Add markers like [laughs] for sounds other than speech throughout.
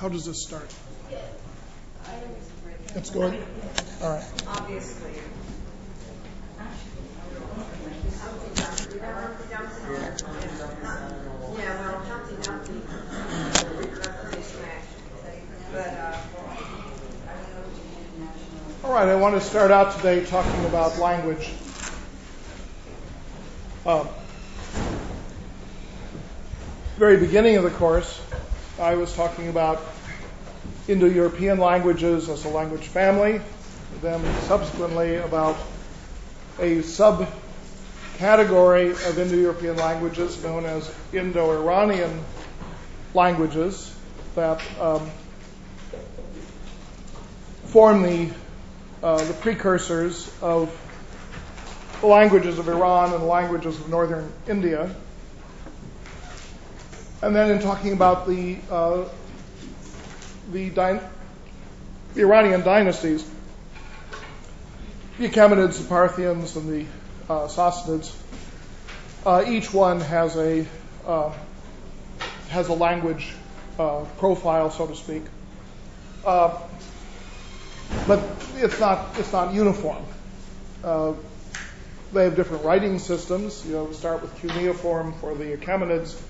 How does this start? I think it's great. It's going. All right. Obviously. Yeah, well, Humpty Dumpty, representation action. But, All right, I want to start out today talking about language. Um, very beginning of the course, I was talking about Indo-European languages as a language family, then subsequently about a subcategory of Indo-European languages known as Indo-Iranian languages that um, form the uh, the precursors of the languages of Iran and the languages of northern India. And then in talking about the uh, the, Iranian dynasties, the Achaemenids, the Parthians, and the uh, Sassanids, uh, each one has a uh, has a language profile, so to speak. But it's not it's not uniform. They have different writing systems. You know, start with cuneiform for the Achaemenids.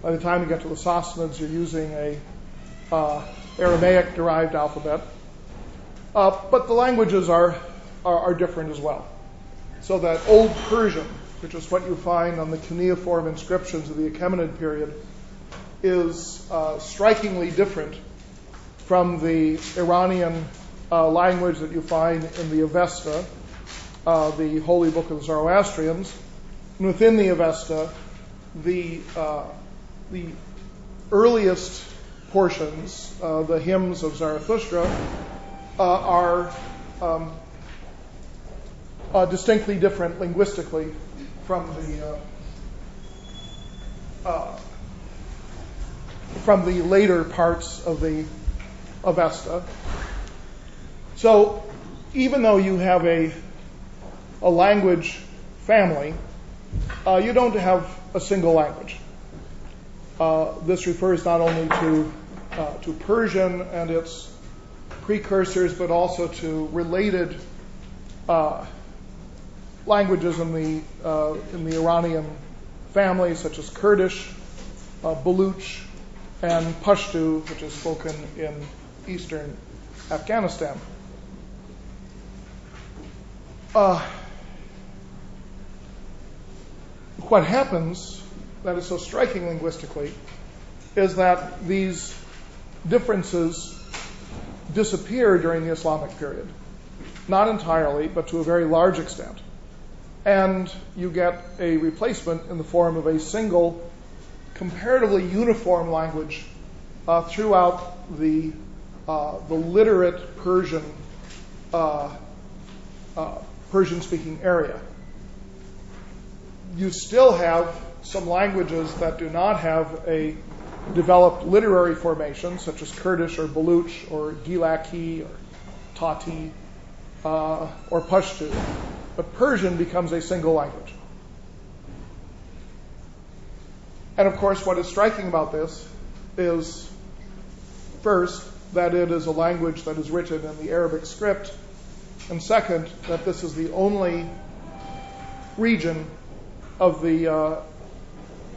By the time you get to the Sassanids, you're using a uh, Aramaic-derived alphabet. Uh, but the languages are, are, are different as well. So that Old Persian, which is what you find on the cuneiform inscriptions of the Achaemenid period, is uh, strikingly different from the Iranian uh, language that you find in the Avesta, uh, the holy book of the Zoroastrians. And within the Avesta, the uh, the earliest portions, uh, the hymns of Zarathustra, uh, are um, uh, distinctly different linguistically from the uh, uh, from the later parts of the Avesta. So, even though you have a a language family, uh, you don't have a single language. Uh, this refers not only to uh, to Persian and its precursors, but also to related uh, languages in the in the Iranian family, such as Kurdish, Baluch, and Pashto, which is spoken in eastern Afghanistan. What happens that is so striking linguistically is that these differences disappear during the Islamic period. Not entirely, but to a very large extent. And you get a replacement in the form of a single, comparatively uniform language uh, throughout the, uh, the literate Persian, uh, uh Persian speaking area. You still have some languages that do not have a developed literary formation, such as Kurdish or Baluch or Gilaki or Tati uh, or Pashto. But Persian becomes a single language. And of course, what is striking about this is first, that it is a language that is written in the Arabic script, and second, that this is the only region of the uh,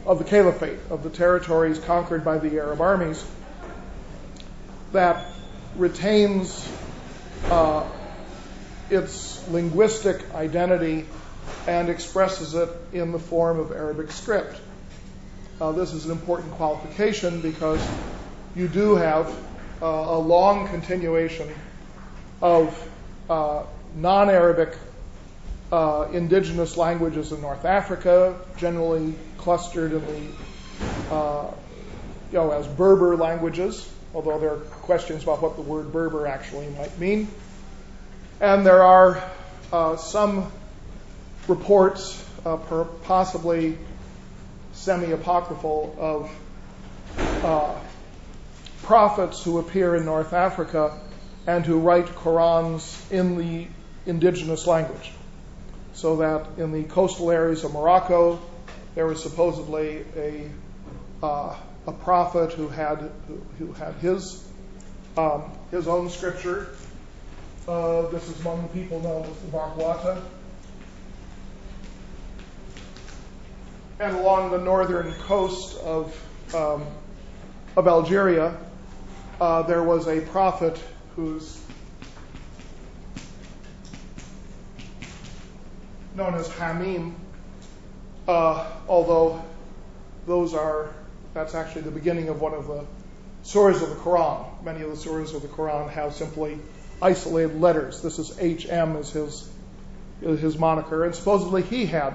of the caliphate, of the territories conquered by the Arab armies, that retains uh, its linguistic identity and expresses it in the form of Arabic script. Uh, this is an important qualification because you do have uh, a long continuation of uh, non Arabic uh, indigenous languages in North Africa, generally clustered in the, uh, you know, as Berber languages, although there are questions about what the word Berber actually might mean. And there are uh, some reports uh, per, possibly semi-apocryphal of uh, prophets who appear in North Africa and who write Qurans in the indigenous language. So that in the coastal areas of Morocco, there was supposedly a uh, prophet who had who had his um, his own scripture. Uh, this is among the people known as the Barghouata. And along the northern coast of um, of Algeria, uh, there was a prophet who's known as Hamim, uh, although those are that's actually the beginning of one of the surahs of the Quran. Many of the surahs of the Quran have simply isolated letters. This is HM is his is his moniker, and supposedly he had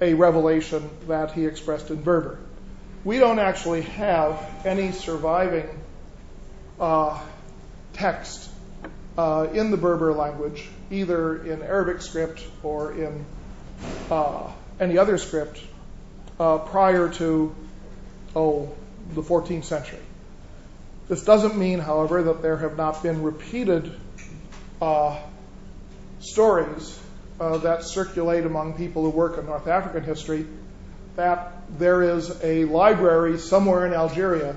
a revelation that he expressed in Berber. We don't actually have any surviving uh, text uh, in the Berber language, either in Arabic script or in uh, any other script, uh, prior to oh the 14th century. This doesn't mean, however, that there have not been repeated uh, stories uh, that circulate among people who work in North African history that there is a library somewhere in Algeria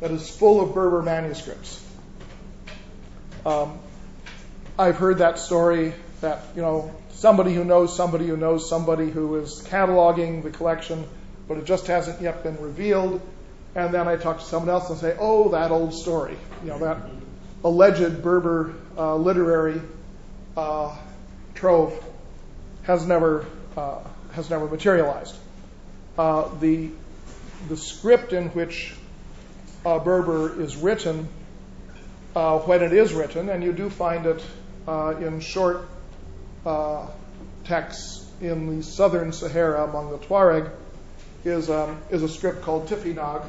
that is full of Berber manuscripts. Um, I've heard that story that, you know, somebody who knows somebody who knows somebody who is cataloging the collection, but it just hasn't yet been revealed. And then I talk to someone else and say, oh, that old story, you know, that alleged Berber uh, literary uh, trove has never uh, has never materialized. Uh, the the script in which uh, Berber is written, uh, when it is written, and you do find it in short uh, texts in the southern Sahara among the Tuareg, is um, is a script called Tifinagh.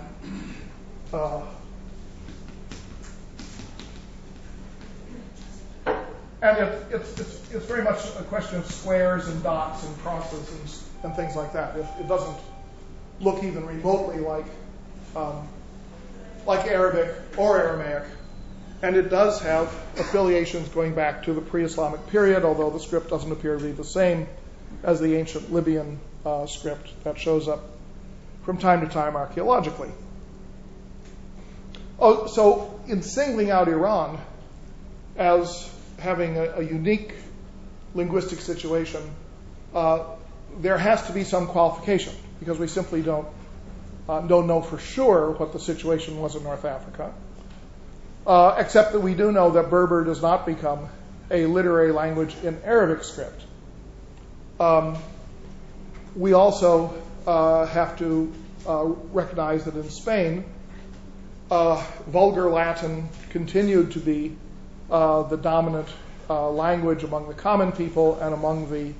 and it, it's, very much a question of squares and dots and crosses and, and things like that. It, it doesn't look even remotely like um, like Arabic or Aramaic, and it does have affiliations going back to the pre-Islamic period, although the script doesn't appear to be the same as the ancient Libyan uh, script that shows up from time to time archaeologically. Oh, so in singling out Iran as having a, a unique linguistic situation, uh, there has to be some qualification because we simply don't uh, don't know for sure what the situation was in North Africa, uh, except that we do know that Berber does not become a literary language in Arabic script. Um, we also uh, have to uh, recognize that in Spain, uh, vulgar Latin continued to be uh, the dominant language among the common people and among the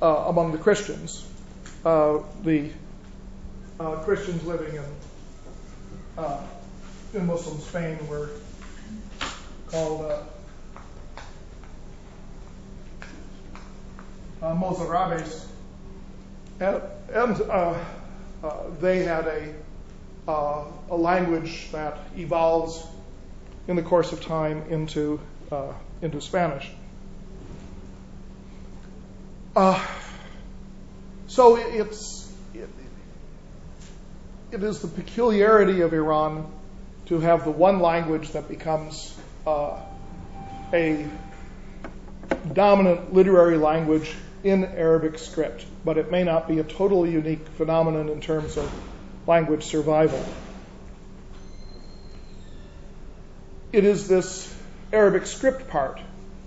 among the Christians. the uh, Christians living in uh, in Muslim Spain were called uh, uh, Mozarabes, uh, they had a a language that evolves in the course of time into into Spanish. So it is the peculiarity of Iran to have the one language that becomes uh, a dominant literary language in Arabic script, but it may not be a totally unique phenomenon in terms of language survival. It is this Arabic script part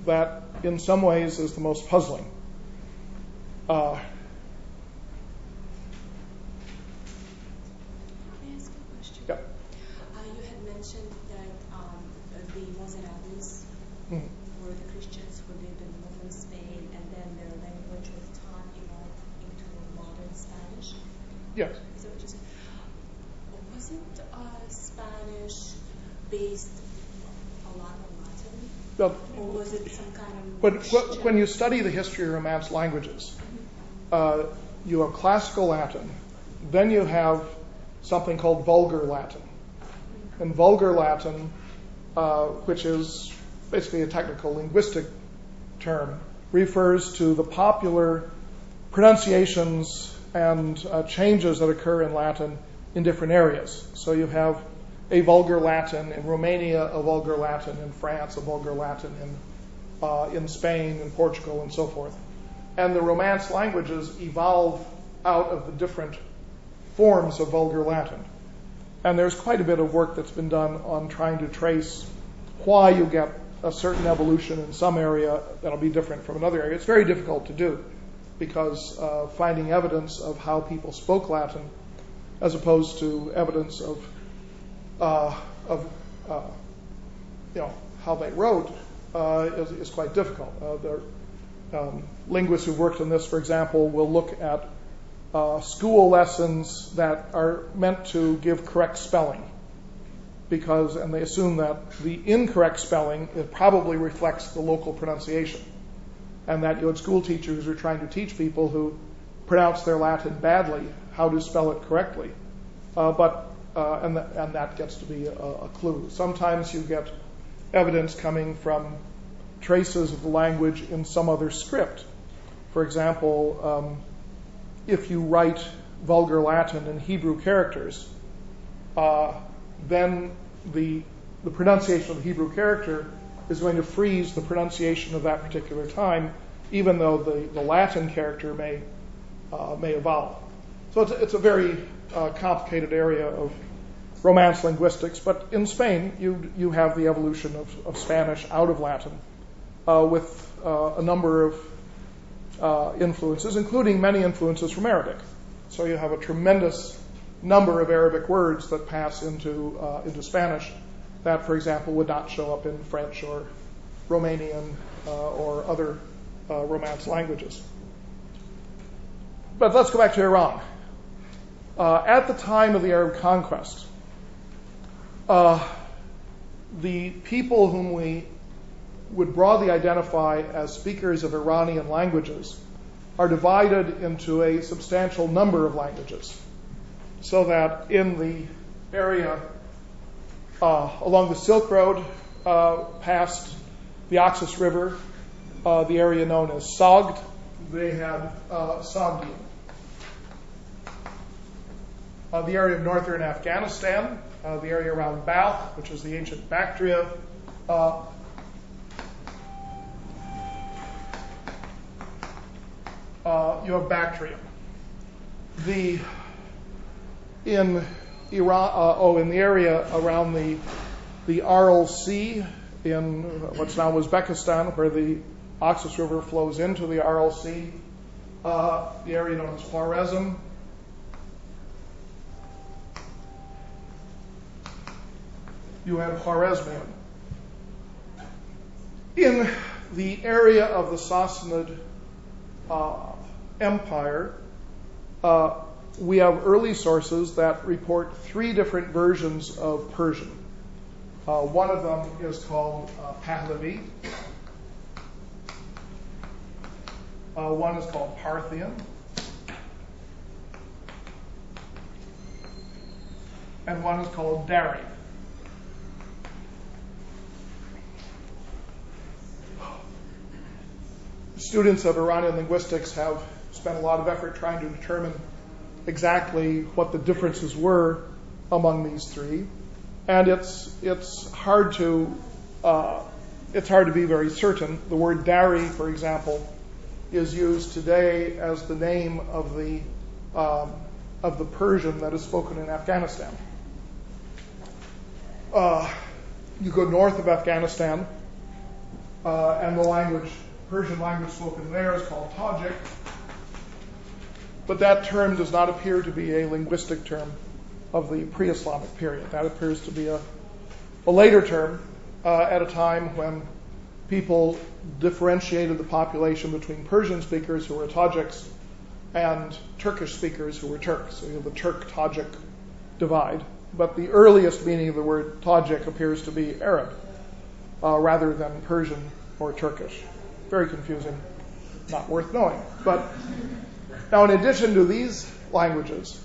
that, in some ways, is the most puzzling. Uh, mm. were the Christians who lived in northern Spain, and then their language was taught evolved into modern Spanish? Yes. So just, was it uh, Spanish based a lot on Latin? Well, or was it some kind of when, you study the history of Romance languages, uh, you have classical Latin, then you have something called vulgar Latin. And vulgar Latin, uh, which is basically a technical linguistic term, refers to the popular pronunciations and uh, changes that occur in Latin in different areas. So you have a vulgar Latin in Romania, a vulgar Latin in France, a vulgar Latin in in Spain and Portugal and so forth. And the Romance languages evolve out of the different forms of vulgar Latin. And there's quite a bit of work that's been done on trying to trace why you get a certain evolution in some area that'll be different from another area. It's very difficult to do because uh, finding evidence of how people spoke Latin as opposed to evidence of, uh, of uh, you know, how they wrote uh, is, is, quite difficult. Uh, um, linguists who've worked on this, for example, will look at uh, school lessons that are meant to give correct spelling because, and they assume that the incorrect spelling it probably reflects the local pronunciation, and that school teachers who are trying to teach people who pronounce their Latin badly how to spell it correctly, uh, but uh, and, th- and that gets to be a clue. Sometimes you get evidence coming from traces of the language in some other script. For example, um, if you write vulgar Latin in Hebrew characters, uh, then the, the pronunciation of the Hebrew character is going to freeze the pronunciation of that particular time, even though the, Latin character may, uh, may evolve. So it's, it's a very uh, complicated area of Romance linguistics, but in Spain, you, you have the evolution of, of Spanish out of Latin uh, with uh, a number of uh, influences, including many influences from Arabic. So you have a tremendous number of Arabic words that pass into, uh, into Spanish that, for example, would not show up in French or Romanian uh, or other uh, Romance languages. But let's go back to Iran. at the time of the Arab conquest, uh, the people whom we would broadly identify as speakers of Iranian languages are divided into a substantial number of languages. So that in the area uh, along the Silk Road, uh, past the Oxus River, uh, the area known as Sogd, they had uh, Sogdian. Uh, the area of northern Afghanistan, uh, the area around Balkh, which is the ancient Bactria. Uh, uh, you have Bactrian. The in Iran, uh, oh, in the area around the the Aral Sea in what's now Uzbekistan, where the Oxus River flows into the Aral Sea, uh, the area known as Khwarezm, you have Khwarezmian. In the area of the Sassanid uh, Empire, uh, we have early sources that report three different versions of Persian. Uh, one of them is called uh, Pahlavi. Uh, one is called Parthian. And one is called Dari. Students of Iranian linguistics have spent a lot of effort trying to determine exactly what the differences were among these three, and it's it's hard to uh, it's hard to be very certain. The word Dari, for example, is used today as the name of the um, of the Persian that is spoken in Afghanistan. Uh, you go north of Afghanistan, uh, and the language Persian language spoken there is called Tajik. But that term does not appear to be a linguistic term of the pre Islamic period. That appears to be a, a later term uh, at a time when people differentiated the population between Persian speakers who were Tajiks and Turkish speakers who were Turks. So you have the Turk Tajik divide. But the earliest meaning of the word Tajik appears to be Arab uh, rather than Persian or Turkish very confusing, not worth knowing. But Now, in addition to these languages,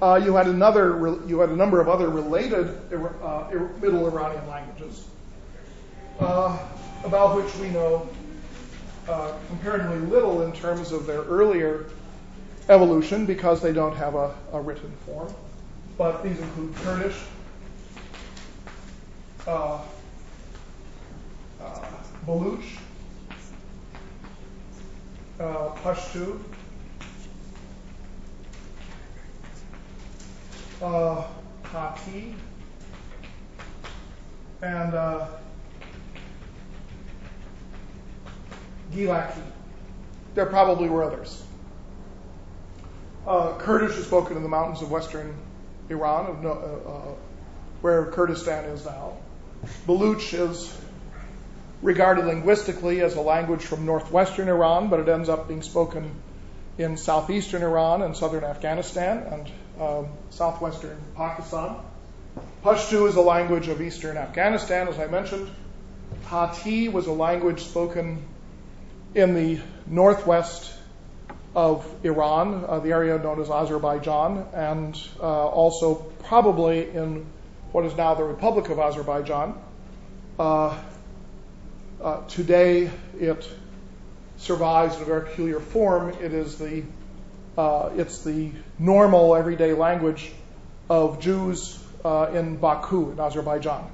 uh, you had another, you had a number of other related uh, Middle Iranian languages, uh, about which we know uh, comparatively little in terms of their earlier evolution because they don't have a, a written form. But these include Kurdish, uh, uh, Baluch, Pashto, uh, Tati, and uh, Gilaki. There probably were others. Uh, Kurdish is spoken in the mountains of western Iran, of, uh, uh, where Kurdistan is now. Baluch is regarded linguistically as a language from northwestern Iran, but it ends up being spoken in southeastern Iran and southern Afghanistan and um, southwestern Pakistan. Pashto is a language of eastern Afghanistan, as I mentioned. Tati was a language spoken in the northwest of Iran, uh, the area known as Azerbaijan, and uh, also probably in what is now the Republic of Azerbaijan. Uh today, it survives in a very peculiar form. It is the uh, it's the normal everyday language of Jews uh, in Baku in Azerbaijan.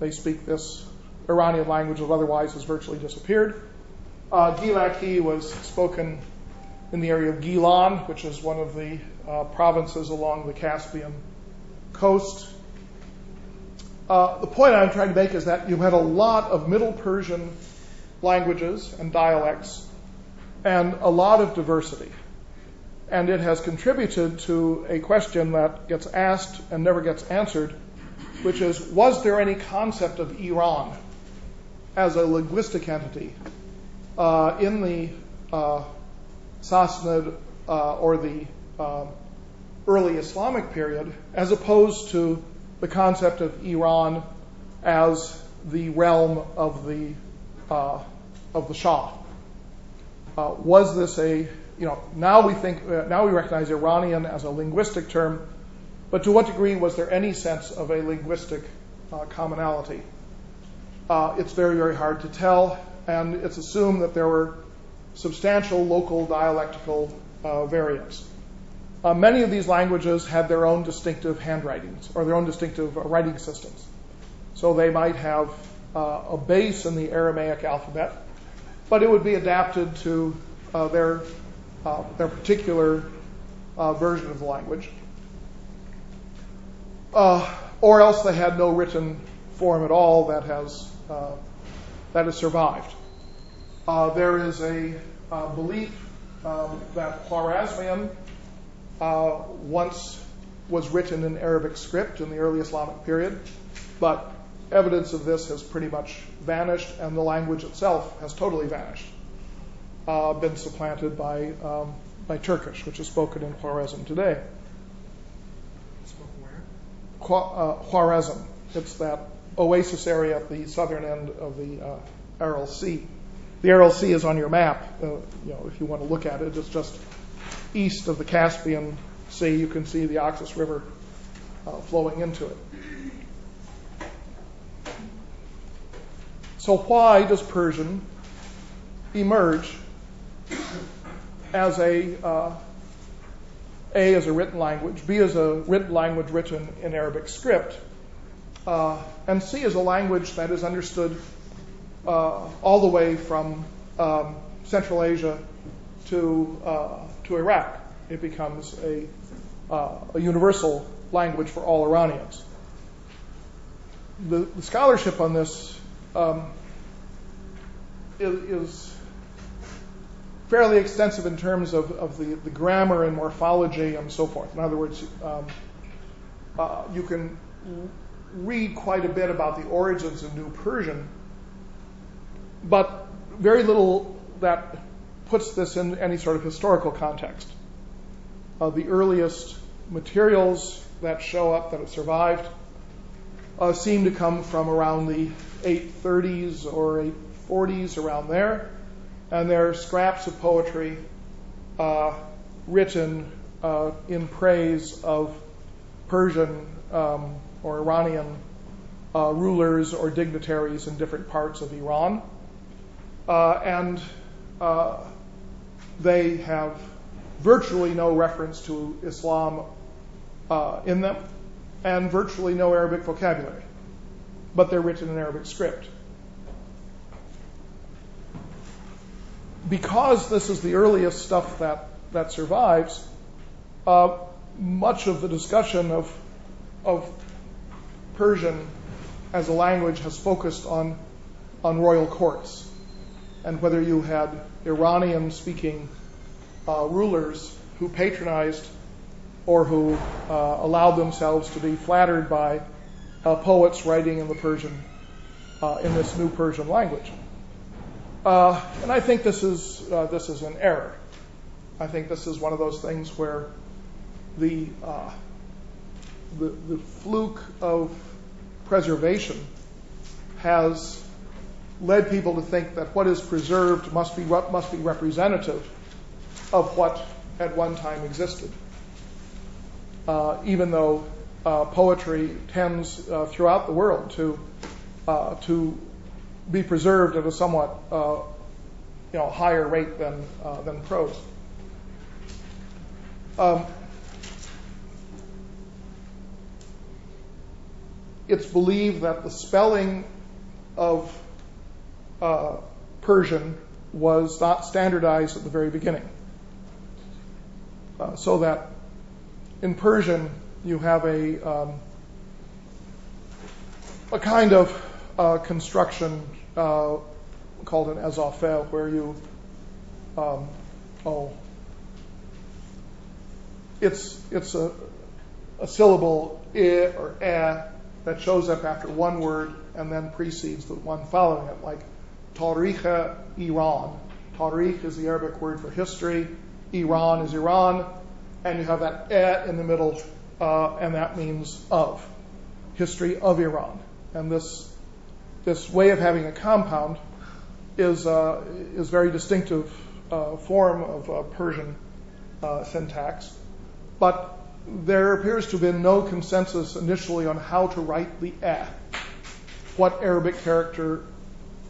They speak this Iranian language that otherwise has virtually disappeared. Uh, Gilaki was spoken in the area of Gilan, which is one of the uh, provinces along the Caspian coast. Uh, the point I'm trying to make is that you had a lot of Middle Persian languages and dialects and a lot of diversity. And it has contributed to a question that gets asked and never gets answered, which is was there any concept of Iran as a linguistic entity uh, in the uh, Sassanid uh, or the uh, early Islamic period, as opposed to the concept of Iran as the realm of the uh, of the Shah. Uh, was this a you know now we think uh, now we recognize Iranian as a linguistic term, but to what degree was there any sense of a linguistic commonality? it's very very hard to tell and it's assumed that there were substantial local dialectical variants. Uh, many of these languages had their own distinctive handwritings or their own distinctive uh, writing systems. So they might have uh, a base in the Aramaic alphabet, but it would be adapted to their, their particular version of the language. or else they had no written form at all that has that has survived. There is a belief um, that Khwarezmian once was written in Arabic script in the early Islamic period, but evidence of this has pretty much vanished, and the language itself has totally vanished, uh, been supplanted by um, by Turkish, which is spoken in Khwarezm today. Spoken where? Khwarezm. It's that oasis area at the southern end of the uh, Aral Sea. The Aral Sea is on your map. Uh, you know, if you want to look at it, it's just east of the Caspian Sea. You can see the Oxus River uh, flowing into it. So, why does Persian emerge as a uh, a as a written language, B as a written language written in Arabic script, uh, and C as a language that is understood uh, all the way from um, Central Asia to uh, to Iraq. It becomes a uh, a universal language for all Iranians. The, the scholarship on this um, is, is, fairly extensive in terms of, of the, the, grammar and morphology and so forth. In other words, um, uh, you can read quite a bit about the origins of New Persian, but very little that puts this in any sort of historical context. Uh, the earliest materials that show up that have survived uh, seem to come from around the 830s or 840s, around there. And they're scraps of poetry uh, written in praise of Persian um, or Iranian rulers or dignitaries in different parts of Iran. And they have virtually no reference to Islam uh, in them and virtually no Arabic vocabulary, but they're written in Arabic script. Because this is the earliest stuff that, that survives, uh, much of the discussion of, of Persian as a language has focused on, on royal courts and whether you had Iranian speaking uh, rulers who patronized or who uh, allowed themselves to be flattered by uh, poets writing in the Persian, in this new Persian language. And I think this is this is an error. I think this is one of those things where the fluke of preservation has led people to think that what is preserved must be must be representative of what at one time existed. Uh, even though uh, poetry tends uh, throughout the world to to be preserved at a somewhat you know higher rate than than prose. Um, it's believed that the spelling of Persian was not standardized at the very beginning. Uh, so that in Persian you have a um, a kind of uh, construction uh, called an ezafe, where you um, oh it's it's a, a syllable i or eh that shows up after one word and then precedes the one following it, like Tarikh Iran. Tarikh is the Arabic word for history. Iran is Iran. And you have that et in the middle, uh, and that means of. History of Iran. And this, this way of having a compound is, uh, is very distinctive uh, form of uh, Persian uh, syntax. But there appears to have been no consensus initially on how to write the eh, what Arabic character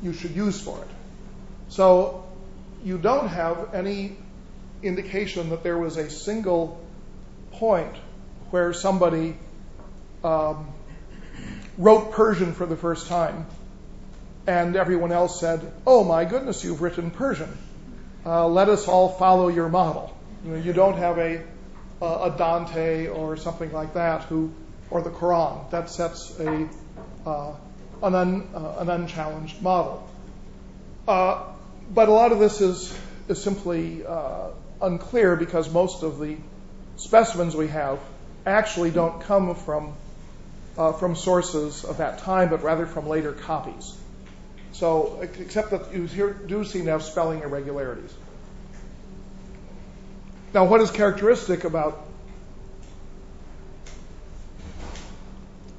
you should use for it. So you don't have any indication that there was a single point where somebody um, wrote Persian for the first time and everyone else said, Oh my goodness, you've written Persian. Uh, let us all follow your model. You, don't have a a Dante or something like that, who, or the Quran, that sets a uh, uh, an, unchallenged model. Uh, but a lot of this is is simply uh, unclear because most of the specimens we have actually don't come from from sources of that time, but rather from later copies. So, except that you here do seem to have spelling irregularities. Now, what is characteristic about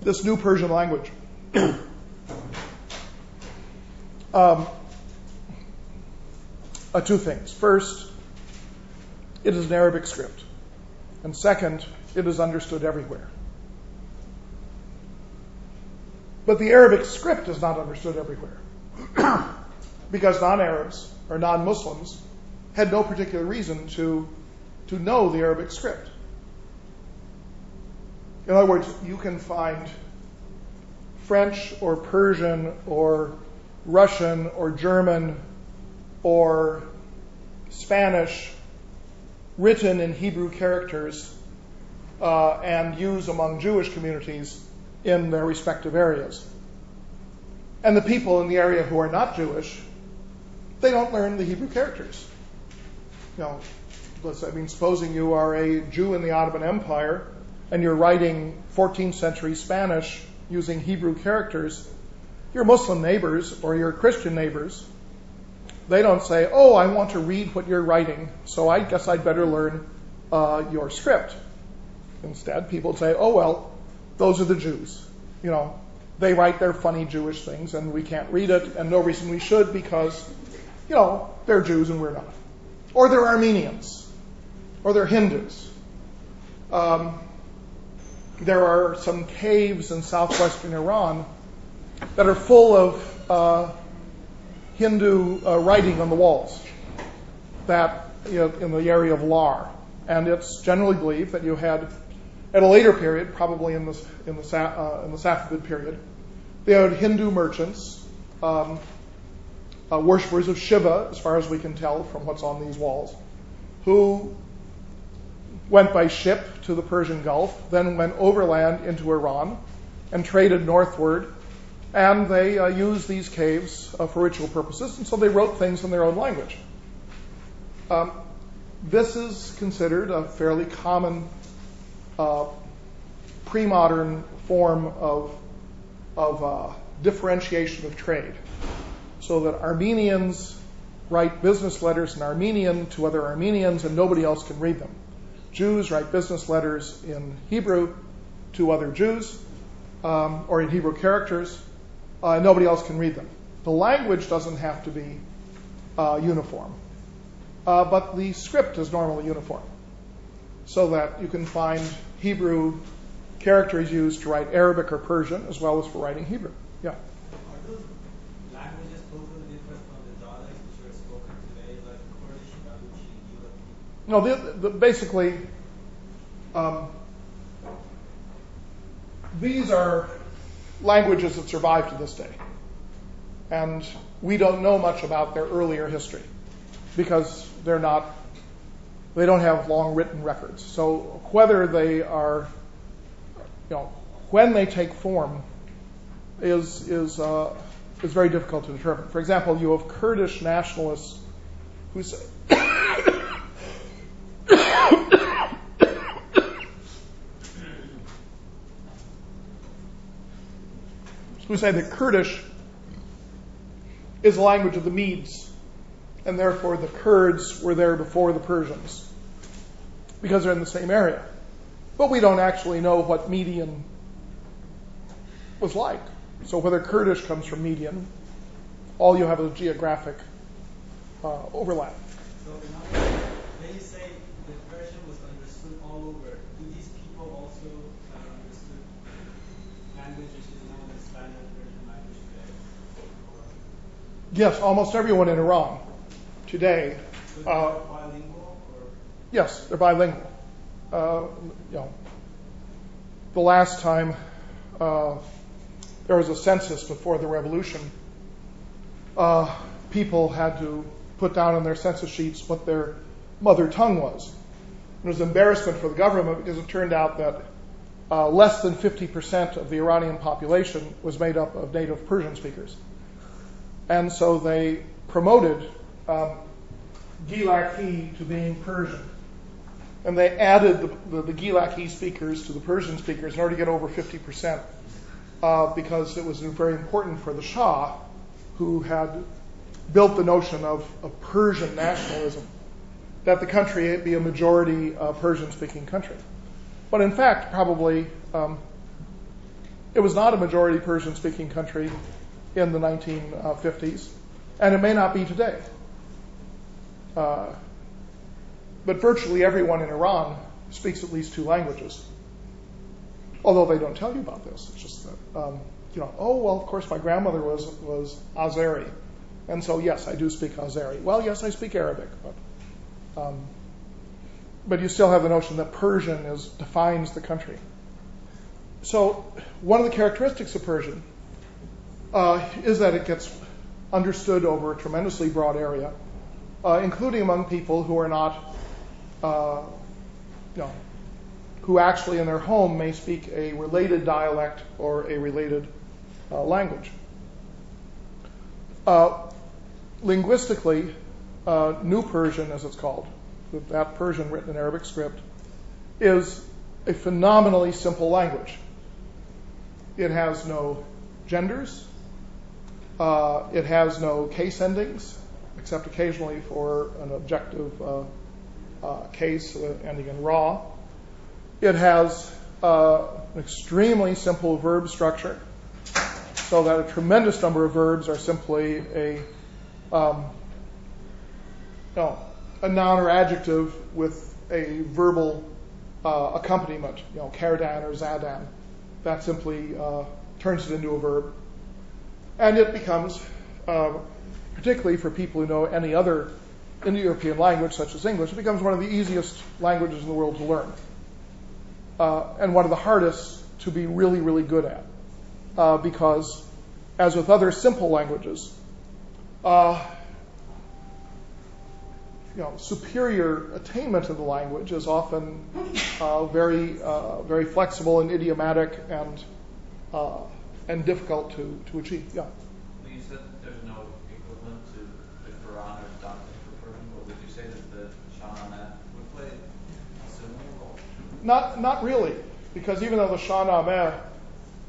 this new Persian language? [clears throat] um, uh, two things. First, it is an Arabic script. And second, it is understood everywhere. But the Arabic script is not understood everywhere. [clears throat] because non Arabs or non Muslims had no particular reason to to know the Arabic script. In other words, you can find French or Persian or Russian or German or Spanish written in Hebrew characters uh, and used among Jewish communities in their respective areas. And the people in the area who are not Jewish, they don't learn the Hebrew characters. You know, I mean, supposing you are a Jew in the Ottoman Empire and you're writing 14th century Spanish using Hebrew characters, your Muslim neighbors or your Christian neighbors, they don't say, oh, I want to read what you're writing, so I guess I'd better learn uh, your script. Instead, people say, oh, well, those are the Jews. You know, they write their funny Jewish things and we can't read it, and no reason we should because, you know, they're Jews and we're not. Or they're Armenians or they're Hindus. Um, there are some caves in southwestern Iran that are full of uh, Hindu uh, writing on the walls that you know, in the area of Lar. And it's generally believed that you had, at a later period, probably in the, in the, uh, in the Safavid period, they had Hindu merchants, um, uh, worshippers of Shiva, as far as we can tell from what's on these walls, who went by ship to the Persian Gulf, then went overland into Iran and traded northward. And they uh, used these caves uh, for ritual purposes, and so they wrote things in their own language. Um, this is considered a fairly common uh, pre modern form of, of uh, differentiation of trade. So that Armenians write business letters in Armenian to other Armenians and nobody else can read them. Jews write business letters in Hebrew to other Jews um, or in Hebrew characters. Uh, nobody else can read them. The language doesn't have to be uh, uniform uh, but the script is normally uniform. So that you can find Hebrew characters used to write Arabic or Persian as well as for writing Hebrew. Yeah. Are those languages totally different from the dialects which are spoken today, like Kurdish, Baluchi, No, the, the, basically, um, these are languages that survive to this day. And we don't know much about their earlier history because they're not, they don't have long written records. So whether they are, you know, when they take form is, is, uh, is very difficult to determine. For example, you have Kurdish nationalists who say, [coughs] [coughs] [coughs] who say that Kurdish is the language of the Medes and therefore the Kurds were there before the Persians because they're in the same area. But we don't actually know what Median was like. So whether Kurdish comes from Median, all you have is a geographic uh, overlap. So when you say the Persian was understood all over, do these people also uh, understood language which is known as standard Persian language today? Yes, almost everyone in Iran today. Uh, bilingual? Or? Yes, they're bilingual. Uh, you know, the last time uh, there was a census before the revolution, uh, people had to put down on their census sheets what their mother tongue was. It was embarrassment for the government because it turned out that uh, less than 50% of the Iranian population was made up of native Persian speakers. And so they promoted um, Gilaki to being Persian. And they added the, the, the Gilaki speakers to the Persian speakers in order to get over 50%, uh, because it was very important for the Shah, who had built the notion of, of Persian nationalism, that the country be a majority uh, Persian speaking country. But in fact, probably um, it was not a majority Persian speaking country in the 1950s, and it may not be today. Uh, but virtually everyone in Iran speaks at least two languages. Although they don't tell you about this. It's just that, um, you know, oh, well, of course, my grandmother was, was Azeri. And so, yes, I do speak Azeri. Well, yes, I speak Arabic. But, um, but you still have the notion that Persian is, defines the country. So, one of the characteristics of Persian is that it gets understood over a tremendously broad area uh, including among people who are not, uh, you know, who actually in their home may speak a related dialect or a related uh, language. Uh, linguistically, uh, New Persian, as it's called, that Persian written in Arabic script, is a phenomenally simple language. It has no genders. Uh, it has no case endings except occasionally for an objective uh, uh, case ending in raw. It has an extremely simple verb structure, so that a tremendous number of verbs are simply a um, noun or adjective with a verbal accompaniment, you know, Kerdan or Zadan. That simply turns it into a verb. And it becomes, uh, particularly for people who know any other Indo-European language, such as English, it becomes one of the easiest languages in the world to learn. Uh, and one of the hardest to be really, really good at. Uh, because, as with other simple languages, uh, you know, superior attainment of the language is often uh, very, uh, very flexible and idiomatic and uh, and difficult to, to achieve. Yeah. Well, you said there's no equivalent to the Quran or Dante for Persian, but would you say that the Shahnameh would play a similar role? Not not really, because even though the Shahnameh,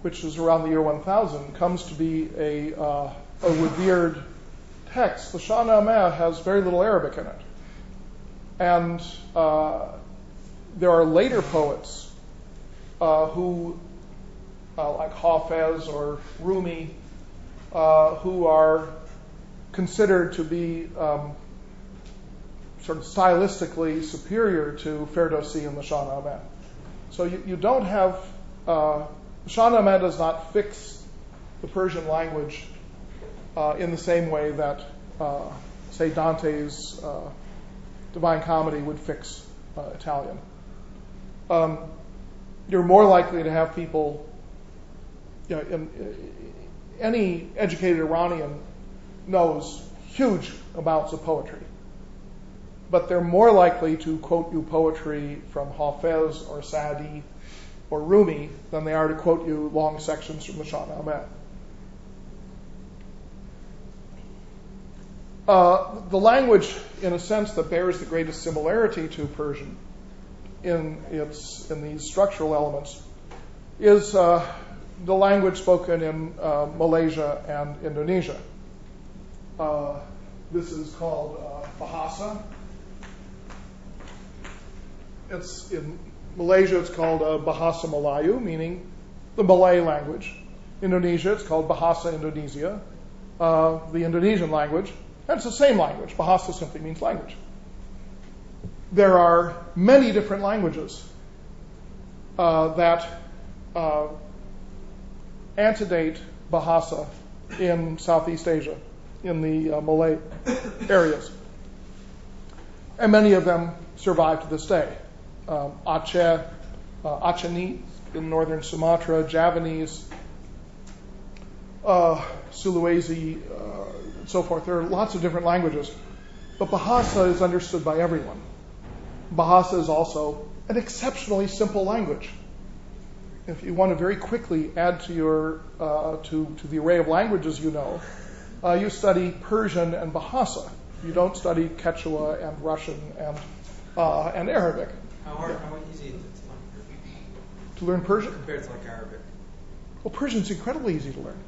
which is around the year 1000, comes to be a uh, a revered text, the Shahnameh has very little Arabic in it. And uh, there are later poets uh, who, like Hafez or Rumi, uh, who are considered to be um, sort of stylistically superior to Ferdowsi and the Shahnameh. So you, don't have, uh, Shahnameh does not fix the Persian language uh, in the same way that, say, Dante's Divine Comedy would fix uh, Italian. Um, you're more likely to have people, you know, in, any educated Iranian knows huge amounts of poetry. But they're more likely to quote you poetry from Hafez or Sadi or Rumi than they are to quote you long sections from the Shahnameh. Uh, the language, in a sense, that bears the greatest similarity to Persian in its in these structural elements is uh, the language spoken in uh, Malaysia and Indonesia. Uh, this is called uh, Bahasa. It's in Malaysia. It's called uh, Bahasa Melayu, meaning the Malay language. Indonesia, it's called Bahasa Indonesia, the Indonesian language. And it's the same language. Bahasa simply means language. There are many different languages uh, that uh, antedate Bahasa in Southeast Asia, in the uh, Malay areas. And many of them survive to this day. Um, Aceh, uh, in northern Sumatra, Javanese, uh, Sulawesi, uh, and so forth. There are lots of different languages. But Bahasa is understood by everyone. Bahasa is also an exceptionally simple language. If you want to very quickly add to your uh, to to the array of languages you know, uh, you study Persian and Bahasa. You don't study Quechua and Russian and uh, and Arabic. How hard? How easy is it to learn? To learn Persian? Compared to like Arabic. Well, Persian's incredibly easy to learn.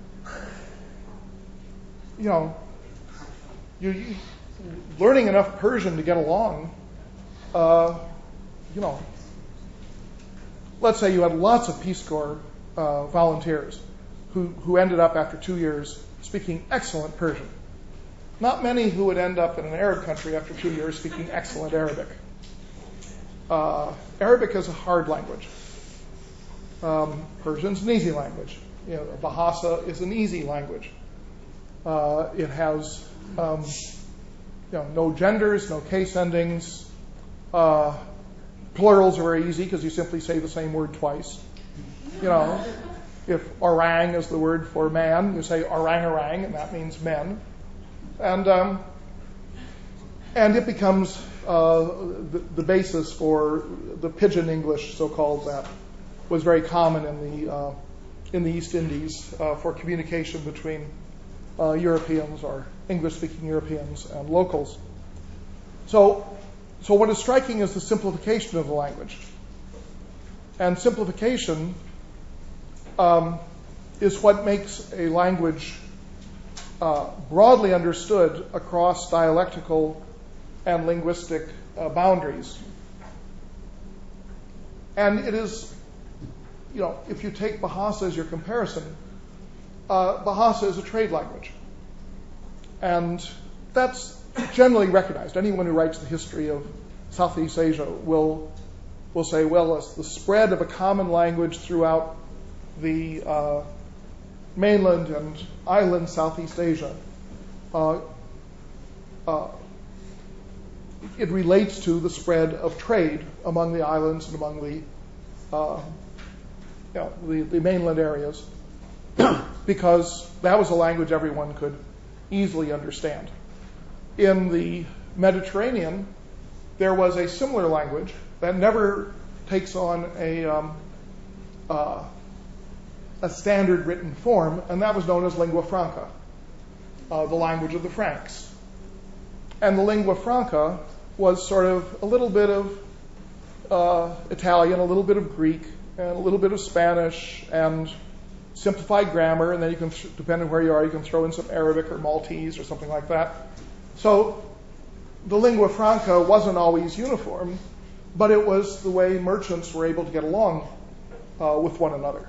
You know, you, you learning enough Persian to get along, uh, you know, let's say you had lots of Peace Corps uh, volunteers who, who ended up after two years speaking excellent Persian. Not many who would end up in an Arab country after two years speaking excellent Arabic. Uh, Arabic is a hard language. Um, Persian's an easy language. You know, Bahasa is an easy language. Uh, it has um, you know, no genders, no case endings. Uh, plurals are very easy because you simply say the same word twice. You know, if orang is the word for man, you say orang orang, and that means men. And um, and it becomes uh, the, the, basis for the pidgin English, so-called, that was very common in the uh, in the East Indies uh, for communication between uh, Europeans or English speaking Europeans and locals. So, so, what is striking is the simplification of the language. And simplification um, is what makes a language uh, broadly understood across dialectical and linguistic uh, boundaries. And it is, you know, if you take Bahasa as your comparison, uh, Bahasa is a trade language. And that's generally recognized. Anyone who writes the history of Southeast Asia will will say, well, it's the spread of a common language throughout the uh, mainland and island Southeast Asia. Uh, uh, it relates to the spread of trade among the islands and among the, uh, you know, the, the mainland areas, [clears throat] because that was a language everyone could easily understand. In the Mediterranean, there was a similar language that never takes on a um, uh, a standard written form, and that was known as lingua franca, uh, the language of the Franks. And the lingua franca was sort of a little bit of uh, Italian, a little bit of Greek, and a little bit of Spanish, and simplified grammar, and then you can, depending on where you are, you can throw in some Arabic or Maltese or something like that. So the lingua franca wasn't always uniform, but it was the way merchants were able to get along uh, with one another.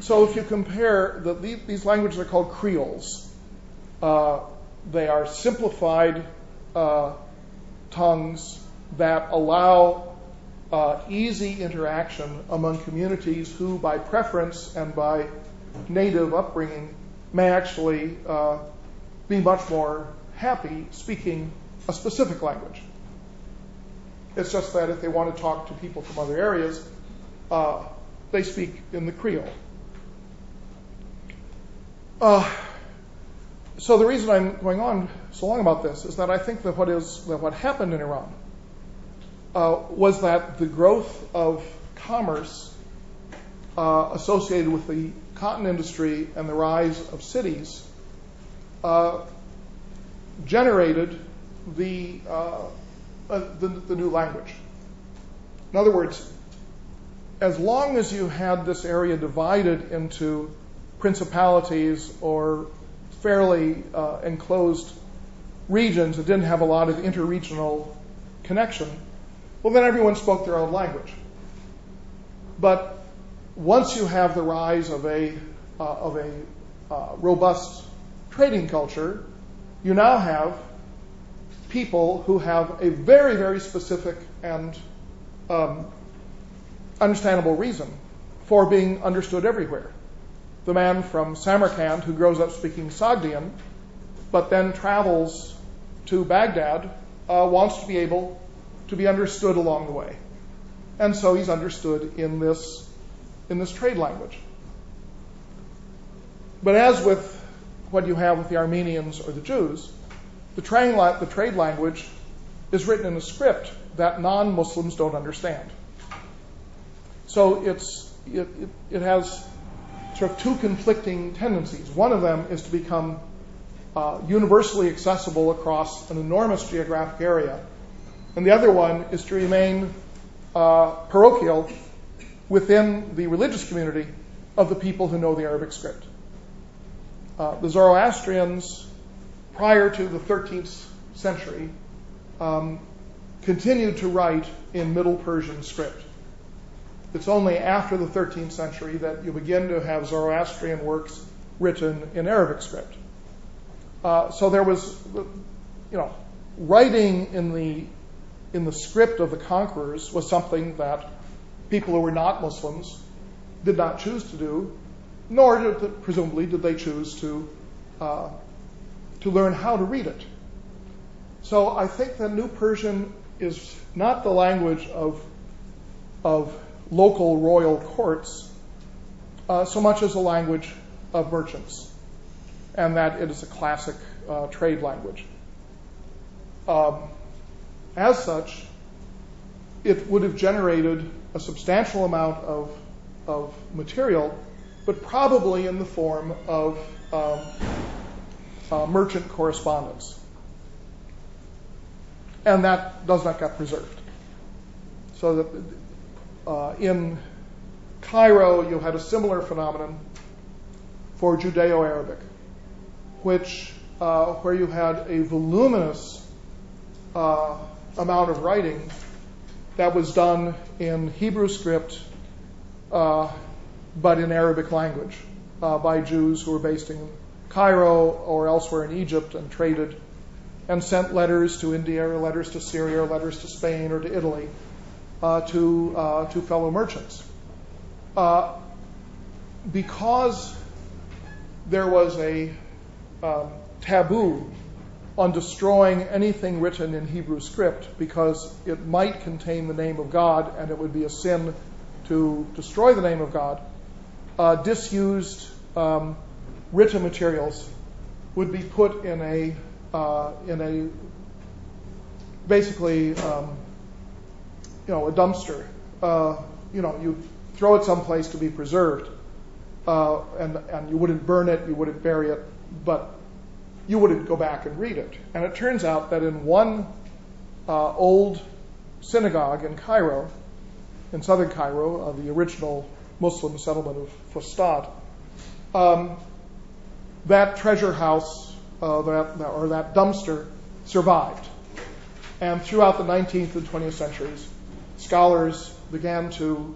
So if you compare, the, these languages are called creoles. Uh, they are simplified uh, tongues that allow uh, easy interaction among communities who, by preference and by native upbringing, may actually uh, be much more happy speaking a specific language. It's just that if they want to talk to people from other areas, uh, they speak in the Creole. Uh, so the reason I'm going on so long about this is that I think that what is that what happened in Iran uh, was that the growth of commerce associated with the cotton industry and the rise of cities generated the, uh, uh, the new language. In other words, as long as you had this area divided into principalities or fairly uh, enclosed regions that didn't have a lot of interregional connection, well, then everyone spoke their own language. But once you have the rise of a of a robust trading culture, you now have people who have a very very specific and um, understandable reason for being understood everywhere the man from Samarkand who grows up speaking Sogdian, but then travels to Baghdad, uh, wants to be able to be understood along the way. And so he's understood in this, in this trade language. But as with what you have with the Armenians or the Jews, the, trade language is written in a script that non Muslims don't understand. So it's, it, it, it has sort of two conflicting tendencies. One of them is to become uh, universally accessible across an enormous geographic area, and the other one is to remain uh, parochial within the religious community of the people who know the Arabic script. Uh, the Zoroastrians, prior to the 13th century, um, continued to write in Middle Persian script. It's only after the 13th century that you begin to have Zoroastrian works written in Arabic script. Uh, so there was, you know, writing in the in the script of the conquerors was something that people who were not Muslims did not choose to do, nor presumably did they choose to uh, to learn how to read it. So I think that New Persian is not the language of of local royal courts uh, so much as a language of merchants, and that it is a classic uh, trade language. Um, as such, it would have generated a substantial amount of, of material, but probably in the form of um, uh, merchant correspondence. And that does not get preserved. So that uh, in Cairo, you had a similar phenomenon for Judeo-Arabic, which uh, where you had a voluminous amount of writing that was done in Hebrew script, but in Arabic language uh, by Jews who were based in Cairo or elsewhere in Egypt and traded and sent letters to India or letters to Syria or letters to Spain or to Italy uh, to, uh, to fellow merchants. Uh, because there was a um, taboo on destroying anything written in Hebrew script because it might contain the name of God and it would be a sin to destroy the name of God, uh, disused um, written materials would be put in a uh, in a basically um, you know a dumpster. Uh, you know you throw it someplace to be preserved, uh, and and you wouldn't burn it, you wouldn't bury it, but you wouldn't go back and read it. And it turns out that in one uh, old synagogue in Cairo, in southern Cairo, uh, the original Muslim settlement of Fustat, um, that treasure house uh, that, or that dumpster survived. And throughout the 19th and 20th centuries, scholars began to,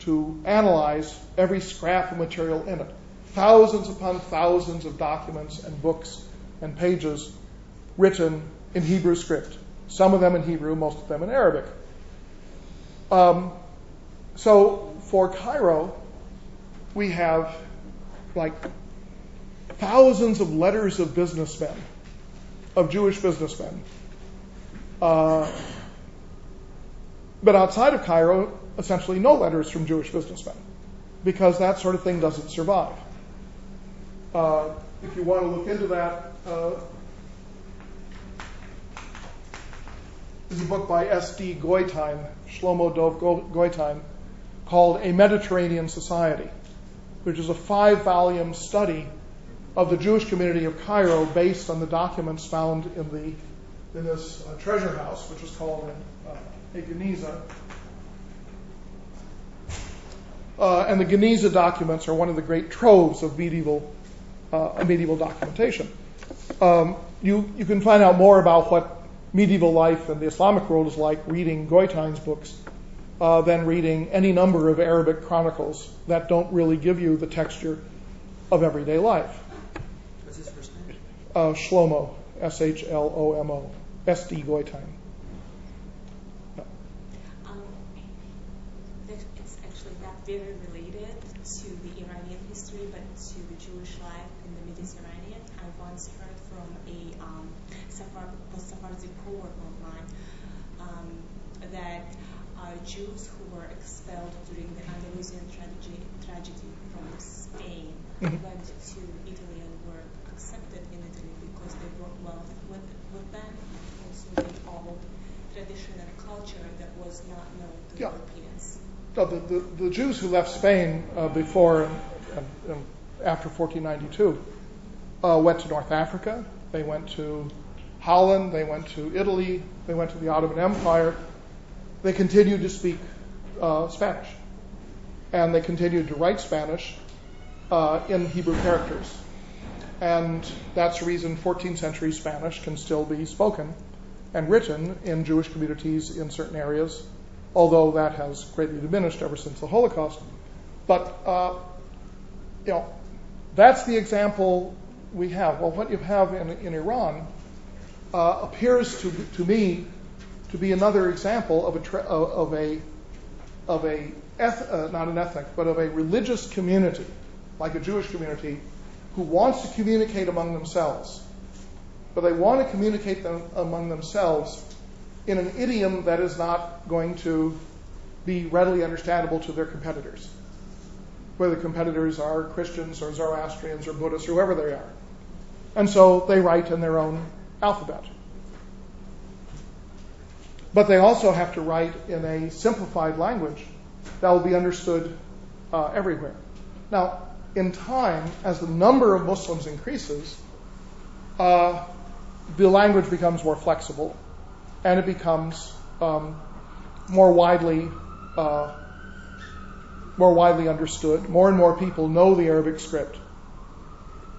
to analyze every scrap of material in it. Thousands upon thousands of documents and books and pages written in Hebrew script. Some of them in Hebrew, most of them in Arabic. Um, so for Cairo, we have like thousands of letters of businessmen, of Jewish businessmen. Uh, but outside of Cairo, essentially no letters from Jewish businessmen, because that sort of thing doesn't survive. Uh, if you want to look into that, uh, there's a book by S.D. Goitein, Shlomo Dov Goitein, called A Mediterranean Society, which is a five volume study of the Jewish community of Cairo based on the documents found in the in this uh, treasure house, which is called uh, a Geniza. Uh, and the Geniza documents are one of the great troves of medieval uh, medieval documentation. Um, you you can find out more about what medieval life in the Islamic world is like reading Goitein's books uh, than reading any number of Arabic chronicles that don't really give you the texture of everyday life. What's his first name? Uh, Shlomo, S H L O M O, S D Goitein. Um, it's actually not very related to the Iranian history, but to the Jewish life in the Mediterranean. I once heard from a um, Sephardic cohort of mine um, that uh, Jews who were expelled during the Andalusian tragedy, tragedy from Spain Mhm. Went to Italy and were accepted in Italy because they brought wealth with, with them and also the old tradition and culture that was not known to Yeah. Europeans. No, the, the, the Jews who left Spain uh, before and, and, and after 1492 uh, went to North Africa, they went to Holland, they went to Italy, they went to the Ottoman Empire. They continued to speak uh, Spanish. And they continued to write Spanish in Hebrew characters. And that's the reason 14th century Spanish can still be spoken and written in Jewish communities in certain areas, although that has greatly diminished ever since the Holocaust. But, uh, you know, that's the example we have. Well, what you have in, in Iran uh, appears to, to me to be another example of a, tra- of a, of a eth- uh, not an ethnic, but of a religious community, like a Jewish community, who wants to communicate among themselves. But they want to communicate them among themselves in an idiom that is not going to be readily understandable to their competitors, whether the competitors are Christians or Zoroastrians or Buddhists or whoever they are. And so they write in their own alphabet. But they also have to write in a simplified language that will be understood uh, everywhere. Now, in time, as the number of Muslims increases, uh, the language becomes more flexible and it becomes um, more widely uh, more widely understood. More and more people know the Arabic script,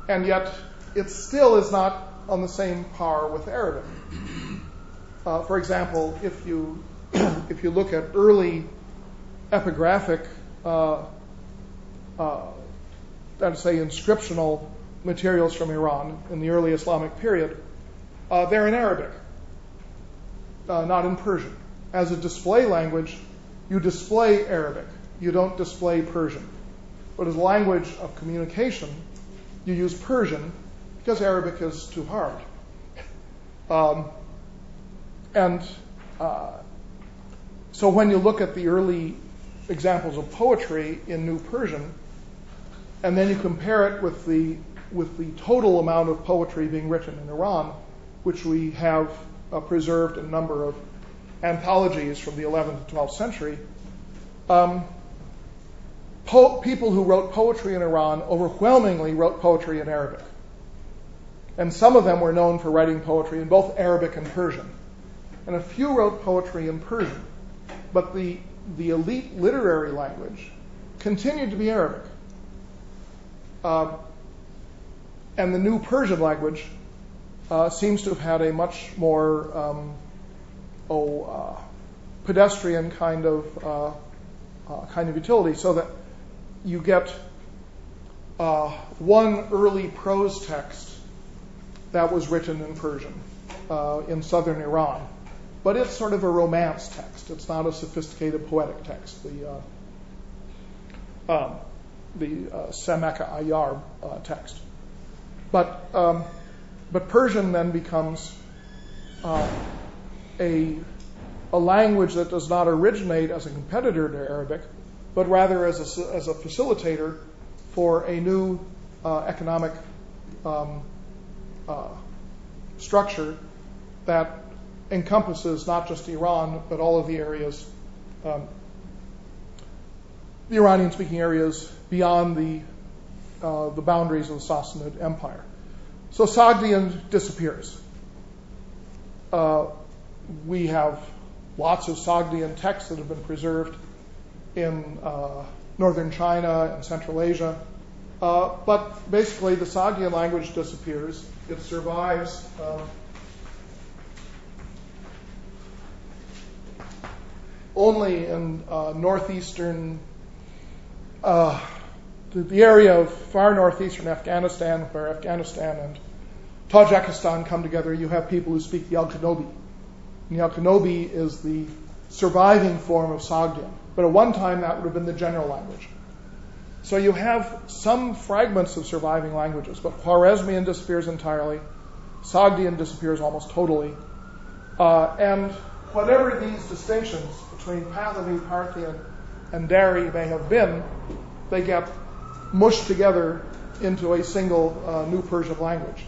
and yet it still is not on the same par with Arabic. Uh, for example, if you [clears throat] if you look at early epigraphic, uh, let's say inscriptional materials from Iran in the early Islamic period, uh, they're in Arabic, uh, not in Persian. As a display language, you display Arabic. You don't display Persian. But as a language of communication, you use Persian because Arabic is too hard. Um, and uh, so when you look at the early examples of poetry in New Persian, and then you compare it with the with the total amount of poetry being written in Iran, which we have uh, preserved a number of anthologies from the 11th to 12th century. Um, po- people who wrote poetry in Iran overwhelmingly wrote poetry in Arabic. And some of them were known for writing poetry in both Arabic and Persian. And a few wrote poetry in Persian. But the, the elite literary language continued to be Arabic. Uh, and the new Persian language uh, seems to have had a much more um, oh, uh, pedestrian kind of uh, kind of utility, so that you get one early prose text that was written in Persian in southern Iran, but it's sort of a romance text. It's not a sophisticated poetic text. The uh, Samak-e Ayyar uh, text. But, um, but Persian then becomes uh, a, a language that does not originate as a competitor to Arabic, but rather as a, as a facilitator for a new uh, economic um, uh, structure that encompasses not just Iran, but all of the areas, um, the Iranian speaking areas beyond the uh, the boundaries of the Sassanid Empire. So Sogdian disappears. Uh, we have lots of Sogdian texts that have been preserved in uh, northern China and Central Asia. But basically, the Sogdian language disappears. It survives. Uh, only in northeastern the, area of far northeastern Afghanistan, where Afghanistan and Tajikistan come together, you have people who speak the Yaghnobi. And the is the surviving form of Sogdian. But at one time, that would have been the general language. So you have some fragments of surviving languages, but Khwarezmian disappears entirely. Sogdian disappears almost totally. Uh, and whatever these distinctions between Pahlavi, Parthian, and Dari may have been, they get mushed together into a single uh, New Persian language.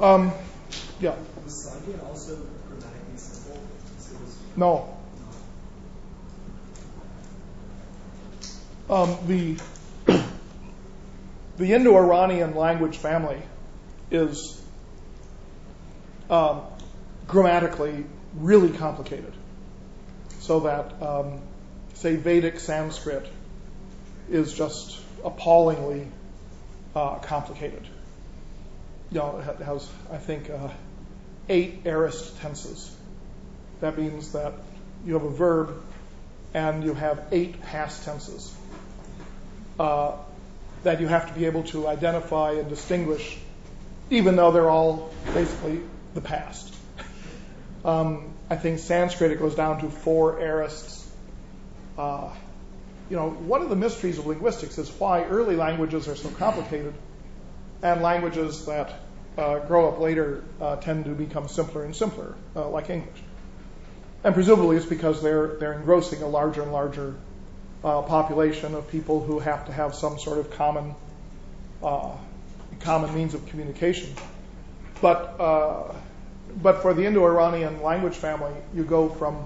Um, yeah. Was Sogdian also grammatically simple? No. Um, the [clears throat] the Indo-Iranian language family is um, grammatically really complicated, so that um, say, Vedic Sanskrit is just appallingly uh, complicated. You know, it has, I think, uh, eight aorist tenses. That means that you have a verb and you have eight past tenses uh, that you have to be able to identify and distinguish, even though they're all basically the past. [laughs] Um, I think Sanskrit it goes down to four aorists you know, one of the mysteries of linguistics is why early languages are so complicated and languages that uh, grow up later uh, tend to become simpler and simpler, uh, like English. And presumably it's because they're, they're engrossing a larger and larger uh, population of people who have to have some sort of common, uh, common means of communication. But, but for the Indo-Iranian language family, you go from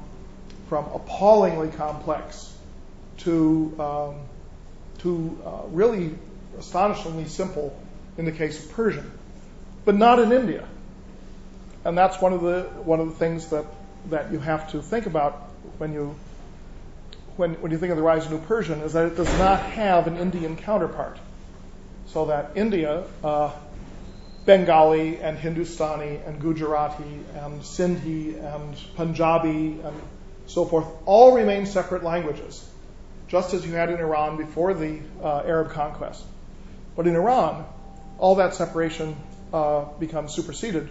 from appallingly complex to um, to uh, really astonishingly simple in the case of Persian, but not in India. And that's one of the one of the things that that you have to think about when you when when you think of the rise of New Persian is that it does not have an Indian counterpart. So that India, uh, Bengali and Hindustani and Gujarati and Sindhi and Punjabi and so forth, all remain separate languages, just as you had in Iran before the uh, Arab conquest. But in Iran, all that separation uh, becomes superseded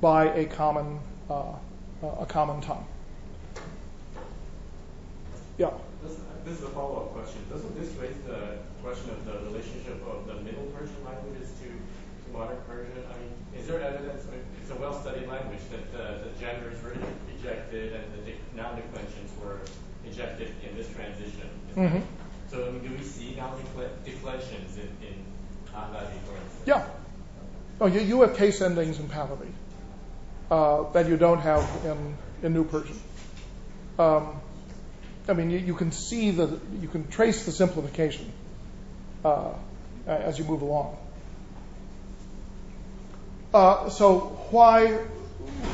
by a common uh, a common tongue. Yeah. This, is a follow-up question. Doesn't this raise the question of the relationship of the Middle Persian languages to, to modern Persian? I mean, is there evidence? I mean, it's a well-studied language that the, the genders were ejected and the noun declensions were ejected in this transition. Mm-hmm. So I mean, do we see noun declensions in, in Pahlavi, for instance? Yeah. Oh, you, you have case endings in Pahlavi uh, that you don't have in, in New Persian. Um, I mean, you, you, can see the, you can trace the simplification uh, as you move along. Uh, so why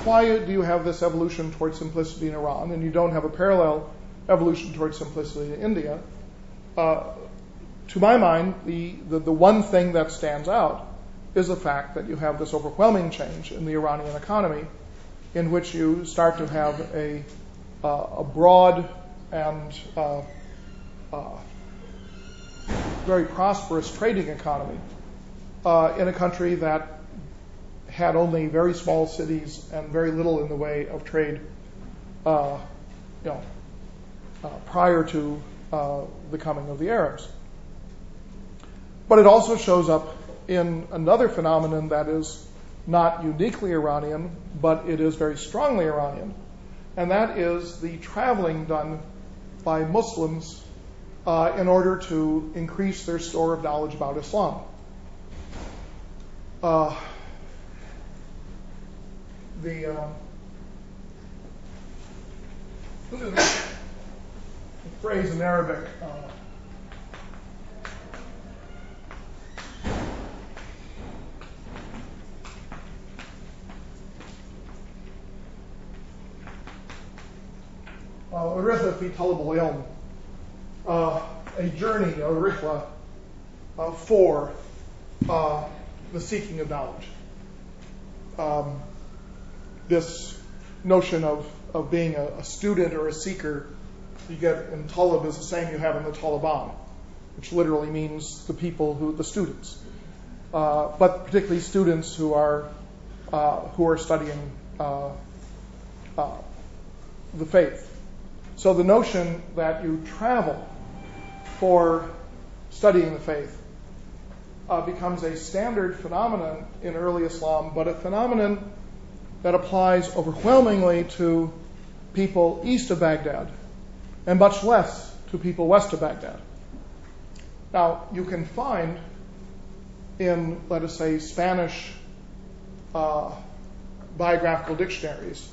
why do you have this evolution towards simplicity in Iran and you don't have a parallel evolution towards simplicity in India? Uh, to my mind, the, the, the one thing that stands out is the fact that you have this overwhelming change in the Iranian economy, in which you start to have a uh, a broad and uh, uh, very prosperous trading economy uh, in a country that had only very small cities and very little in the way of trade, uh, uh, prior to uh, the coming of the Arabs. But it also shows up in another phenomenon that is not uniquely Iranian, but it is very strongly Iranian, and that is the traveling done by Muslims in order to increase their store of knowledge about Islam. The, uh, phrase in Arabic. Uh, uh, fi talab uh, a journey, a rihla, uh, for the seeking of knowledge. This notion of, of being a, a, student or a seeker you get in Talib is the same you have in the Taliban, which literally means the people who, the students. Uh, but particularly students who are, uh, who are studying uh, uh the faith. So the notion that you travel for studying the faith uh, becomes a standard phenomenon in early Islam, but a phenomenon that applies overwhelmingly to people east of Baghdad and much less to people west of Baghdad. Now, you can find in, let us say, Spanish uh, biographical dictionaries,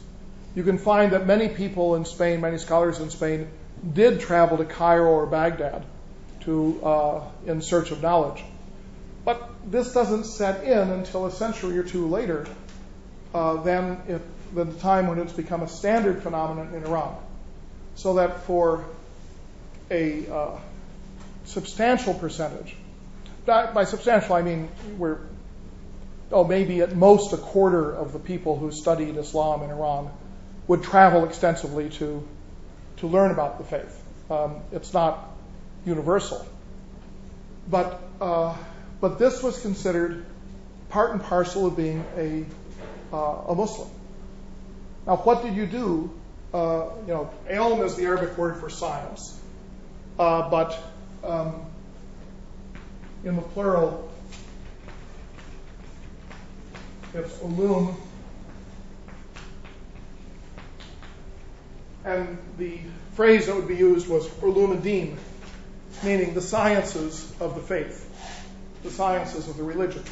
you can find that many people in Spain, many scholars in Spain, did travel to Cairo or Baghdad to, uh, in search of knowledge. But this doesn't set in until a century or two later than it, the time when it's become a standard phenomenon in Iran. So that for a uh, substantial percentage, by substantial I mean we're, oh, maybe at most a quarter of the people who studied Islam in Iran would travel extensively to, to learn about the faith. Um, it's not universal. But, uh, but this was considered part and parcel of being a uh, a Muslim. Now, what did you do? Uh, you know, ilm is the Arabic word for science, uh, but um, in the plural, it's ulum, and the phrase that would be used was ulum ad meaning the sciences of the faith, the sciences of the religion.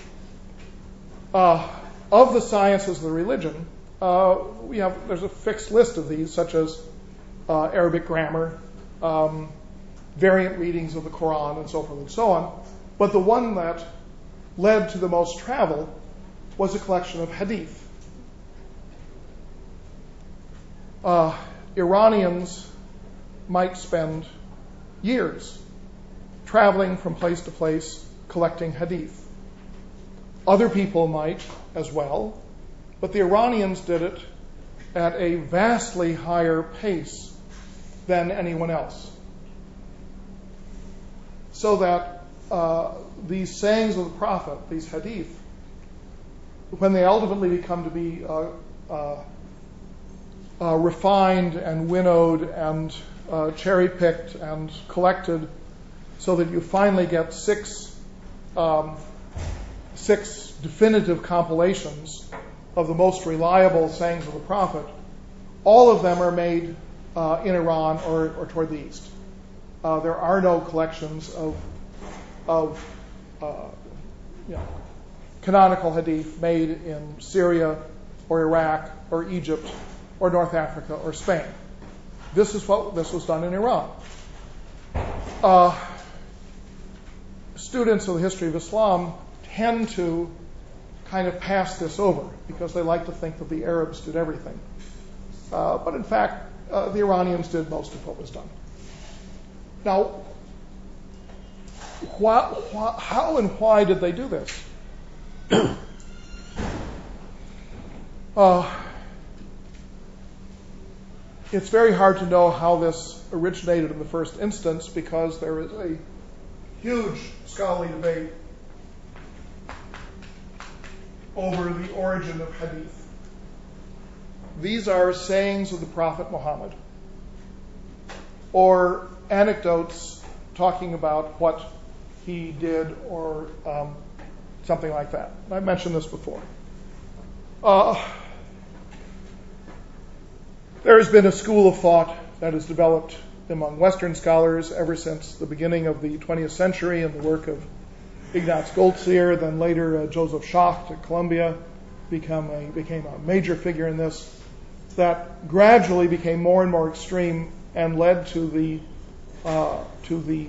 Of the sciences of the religion, uh, we have there's a fixed list of these, such as uh, Arabic grammar, um, variant readings of the Quran, and so forth and so on. But the one that led to the most travel was a collection of hadith. Uh, Iranians might spend years traveling from place to place collecting hadith. Other people might as well, but the Iranians did it at a vastly higher pace than anyone else. So that uh, these sayings of the Prophet, these hadith, when they ultimately become to be uh, uh, uh refined and winnowed and uh, cherry picked and collected so that you finally get six, um, six definitive compilations of the most reliable sayings of the Prophet, all of them are made uh, in Iran or, or, toward the east. Uh, there are no collections of, of uh, you know, canonical hadith made in Syria or Iraq or Egypt or North Africa or Spain. This is what this was done in Iran. Uh, students of the history of Islam tend to kind of pass this over because they like to think that the Arabs did everything. Uh, but in fact, uh, the Iranians did most of what was done. Now, how and why did they do this? [clears throat] uh, it's very hard to know how this originated in the first instance because there is a huge scholarly debate over the origin of hadith. These are sayings of the Prophet Muhammad or anecdotes talking about what he did or um, something like that. I mentioned this before. Uh, there has been a school of thought that has developed among Western scholars ever since the beginning of the 20th century and the work of Ignaz Goldziher, then later uh, Joseph Schacht at Columbia become a, became a major figure in this, that gradually became more and more extreme and led to the, uh, to the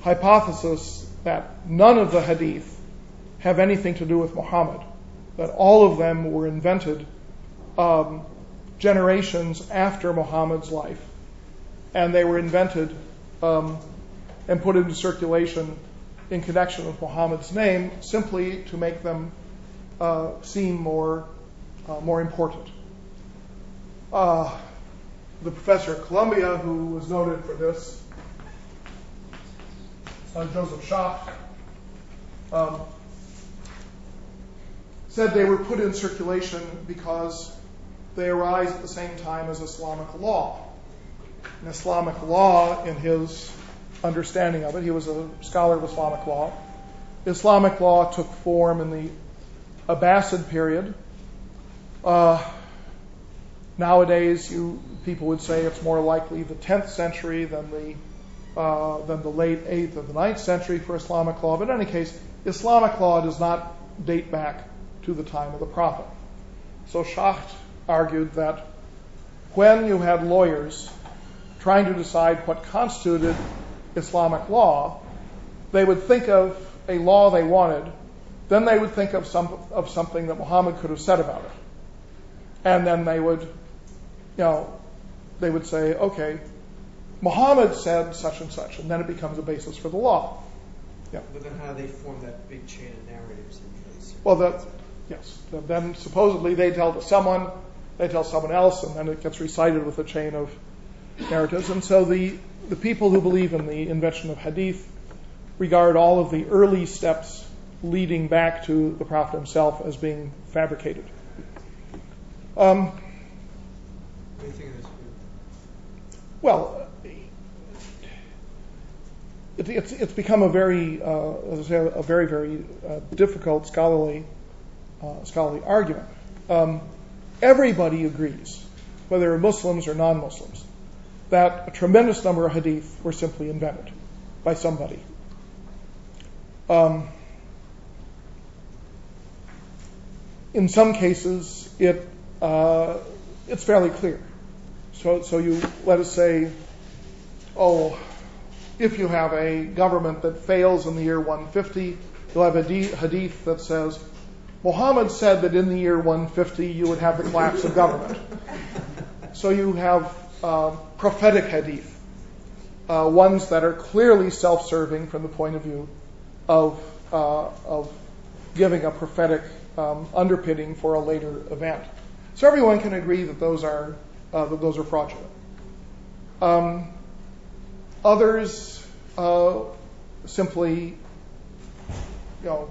hypothesis that none of the hadith have anything to do with Muhammad, that all of them were invented um, generations after Muhammad's life, and they were invented um, and put into circulation in connection with Muhammad's name simply to make them uh, seem more, uh, more important. Uh, the professor at Columbia, who was noted for this, Joseph Schacht, um, said they were put in circulation because they arise at the same time as Islamic law. And Islamic law, in his understanding of it. He was a scholar of Islamic law. Islamic law took form in the Abbasid period. Uh, nowadays, you people would say it's more likely the 10th century than the uh, than the late 8th or the 9th century for Islamic law. But in any case, Islamic law does not date back to the time of the Prophet. So Schacht argued that when you had lawyers trying to decide what constituted Islamic law, they would think of a law they wanted, then they would think of, some, of something that Muhammad could have said about it. And then they would, you know, they would say, okay, Muhammad said such and such, and then it becomes a basis for the law. Yeah. But then how do they form that big chain of narratives in place? Well, that, yes. Then supposedly they tell to someone, they tell someone else, and then it gets recited with a chain of narratives. And so the the people who believe in the invention of hadith regard all of the early steps leading back to the Prophet himself as being fabricated. Um? Well, it, it's, it's become a very, uh, a very, very uh, difficult scholarly, uh, scholarly argument. Um, everybody agrees, whether Muslims or non-Muslims, that a tremendous number of hadith were simply invented by somebody. Um, in some cases, it uh, it's fairly clear. So, so you let us say, oh, if you have a government that fails in the year 150, you'll have a hadith that says, Muhammad said that in the year 150 you would have the collapse of government. So you have uh, prophetic hadith, uh, ones that are clearly self-serving from the point of view of uh, of giving a prophetic um, underpinning for a later event. So everyone can agree that those are uh, that those are fraudulent. Um, others uh, simply you know,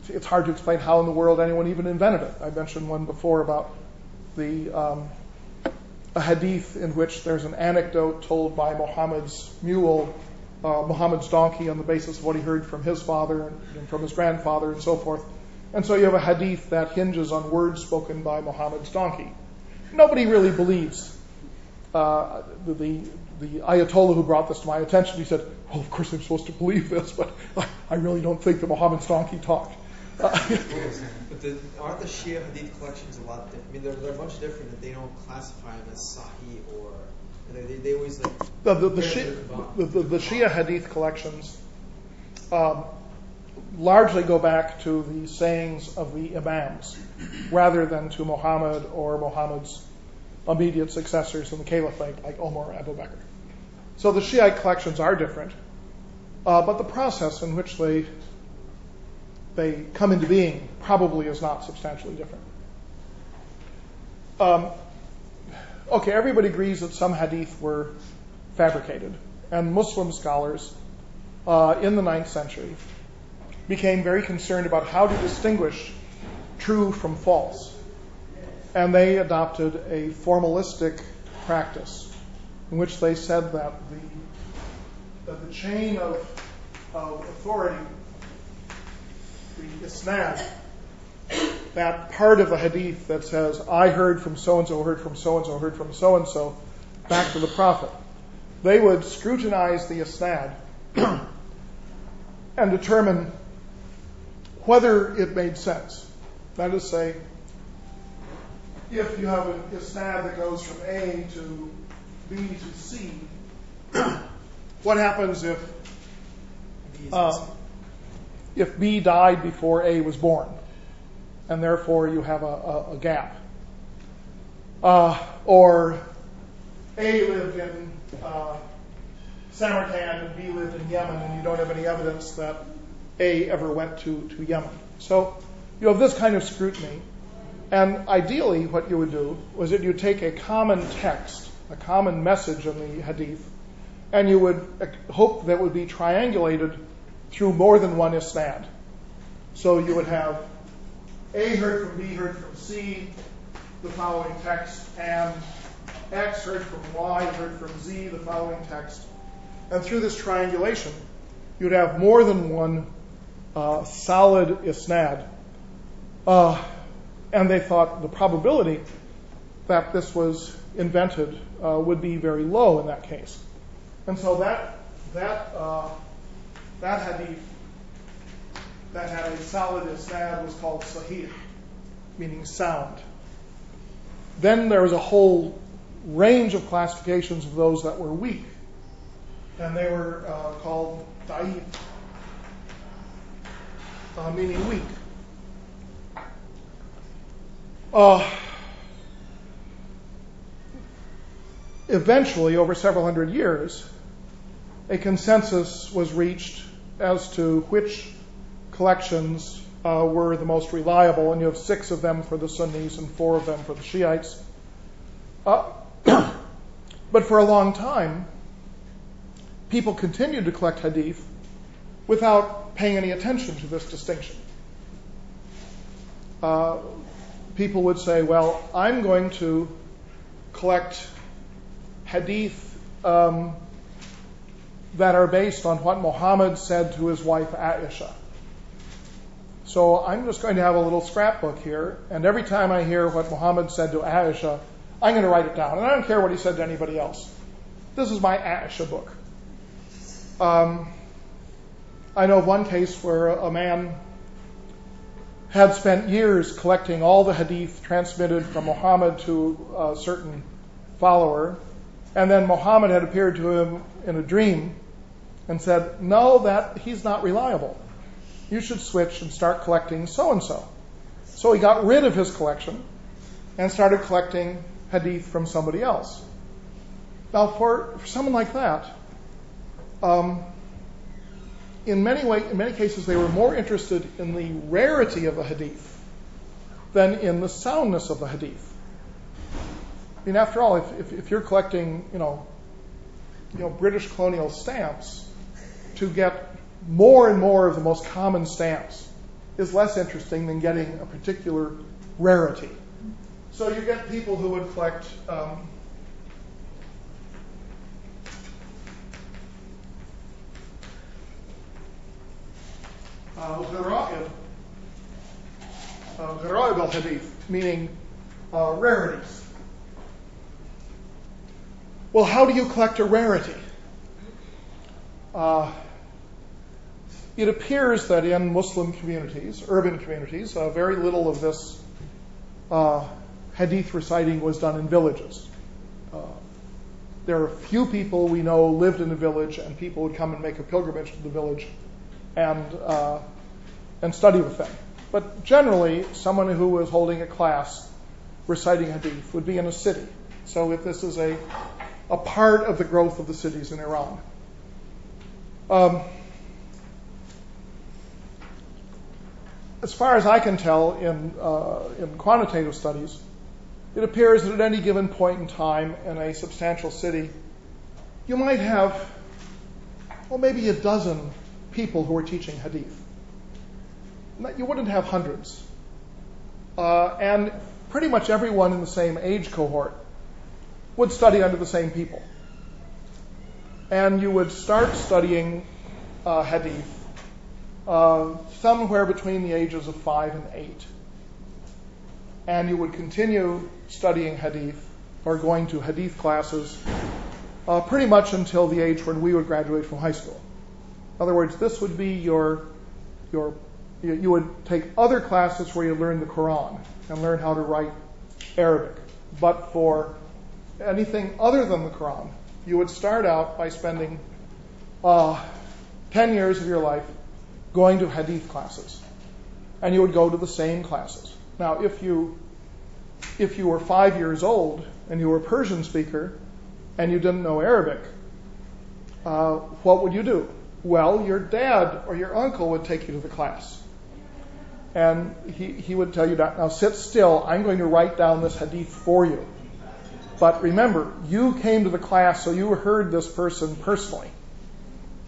it's, it's hard to explain how in the world anyone even invented it. I mentioned one before about the um, a hadith in which there's an anecdote told by Muhammad's mule, uh, Muhammad's donkey, on the basis of what he heard from his father and from his grandfather and so forth. And so you have a hadith that hinges on words spoken by Muhammad's donkey. Nobody really believes. Uh, the, the, Ayatollah who brought this to my attention, he said, "Well, of course I'm supposed to believe this, but I really don't think that Muhammad's donkey talked." [laughs] but the, aren't the Shia Hadith collections a lot different? I mean, they're, they're a bunch different that they don't classify them as Sahih or they, they, they always like. The, the, the, Shia, the, the, the Shia Hadith collections um, largely go back to the sayings of the Imams rather than to Muhammad or Muhammad's immediate successors in the caliphate like Omar Abu Bakr. So the Shiite collections are different, uh, but the process in which they they come into being probably is not substantially different. Um, okay, everybody agrees that some hadith were fabricated, and Muslim scholars uh, in the ninth century became very concerned about how to distinguish true from false. And they adopted a formalistic practice in which they said that the, that the chain of, of authority the isnad, that part of the hadith that says, I heard from so and so, heard from so and so, heard from so and so, back to the Prophet, they would scrutinize the isnad [clears throat] and determine whether it made sense. That is, say, if you have an isnad that goes from A to B to C, [clears throat] what happens if uh, if B died before A was born, and therefore you have a, a, a gap. Uh, or A lived in uh, Samarkand and B lived in Yemen, and you don't have any evidence that A ever went to, to Yemen. So you have this kind of scrutiny. And ideally, what you would do was that you take a common text, a common message in the hadith, and you would hope that would be triangulated through more than one isnad. So you would have A heard from B heard from C, the following text, and X heard from Y heard from Z, the following text. And through this triangulation, you'd have more than one uh, solid isnad. Uh, and they thought the probability that this was invented uh, would be very low in that case. And so that that uh, that hadith that had a solid isnad was called sahih, meaning sound. Then there was a whole range of classifications of those that were weak, and they were uh, called da'if, uh, meaning weak. Uh, eventually, over several hundred years, a consensus was reached as to which collections uh, were the most reliable, and you have six of them for the Sunnis and four of them for the Shiites. Uh, [clears throat] but for a long time, people continued to collect hadith without paying any attention to this distinction. Uh, people would say, well, I'm going to collect hadith um, that are based on what Muhammad said to his wife Aisha. So I'm just going to have a little scrapbook here, and every time I hear what Muhammad said to Aisha, I'm going to write it down. And I don't care what he said to anybody else. This is my Aisha book. Um, I know one case where a man had spent years collecting all the hadith transmitted from Muhammad to a certain follower, and then Muhammad had appeared to him in a dream and said, No, that he's not reliable you should switch and start collecting so and so. So he got rid of his collection and started collecting hadith from somebody else. Now, for, for someone like that, um, in many way, in many cases, they were more interested in the rarity of the hadith than in the soundness of the hadith. I mean, after all, if, if, if you're collecting, you know, you know, British colonial stamps to get more and more of the most common stamps is less interesting than getting a particular rarity. So you get people who would collect um, uh, al hadith, meaning uh, rarities. Well, how do you collect a rarity? Uh, it appears that in Muslim communities, urban communities, uh, very little of this uh, hadith reciting was done in villages. Uh, there are few people we know lived in a village, and people would come and make a pilgrimage to the village and uh, and study with them. But generally, someone who was holding a class reciting hadith would be in a city. So if this is a a part of the growth of the cities in Iran. Um, as far as I can tell in, uh, in quantitative studies, it appears that at any given point in time in a substantial city, you might have, well, maybe a dozen people who are teaching hadith. You wouldn't have hundreds. Uh, and pretty much everyone in the same age cohort would study under the same people. And you would start studying uh, hadith somewhere between the ages of five and eight. And you would continue studying hadith or going to hadith classes uh, pretty much until the age when we would graduate from high school. In other words, this would be your, your, you would take other classes where you learn the Quran and learn how to write Arabic. But for anything other than the Quran, you would start out by spending uh, 10 years of your life going to hadith classes. And you would go to the same classes. Now, if you if you were five years old and you were a Persian speaker and you didn't know Arabic, uh, what would you do? Well, your dad or your uncle would take you to the class. And he, he would tell you, now sit still, I'm going to write down this hadith for you. But remember, you came to the class, so you heard this person personally.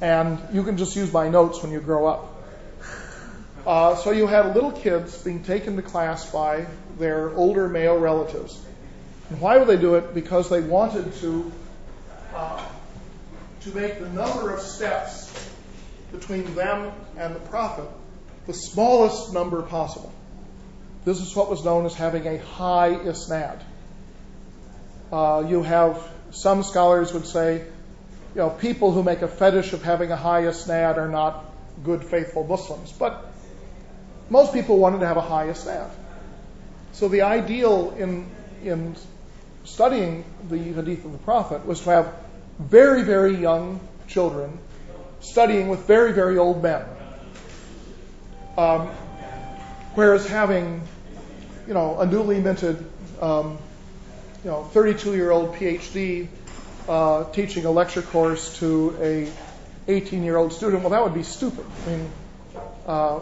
And you can just use my notes when you grow up. Uh, so you had little kids being taken to class by their older male relatives. And why would they do it? Because they wanted to uh, to make the number of steps between them and the prophet the smallest number possible. This is what was known as having a high isnad. Uh, you have some scholars would say, you know, people who make a fetish of having a high isnad are not good, faithful Muslims. But most people wanted to have a high staff. So the ideal in in studying the hadith of the Prophet was to have very, very young children studying with very, very old men. Um, whereas having, you know, a newly minted um, you know, 32 year old PhD uh, teaching a lecture course to a 18 year old student, well, that would be stupid. I mean, uh,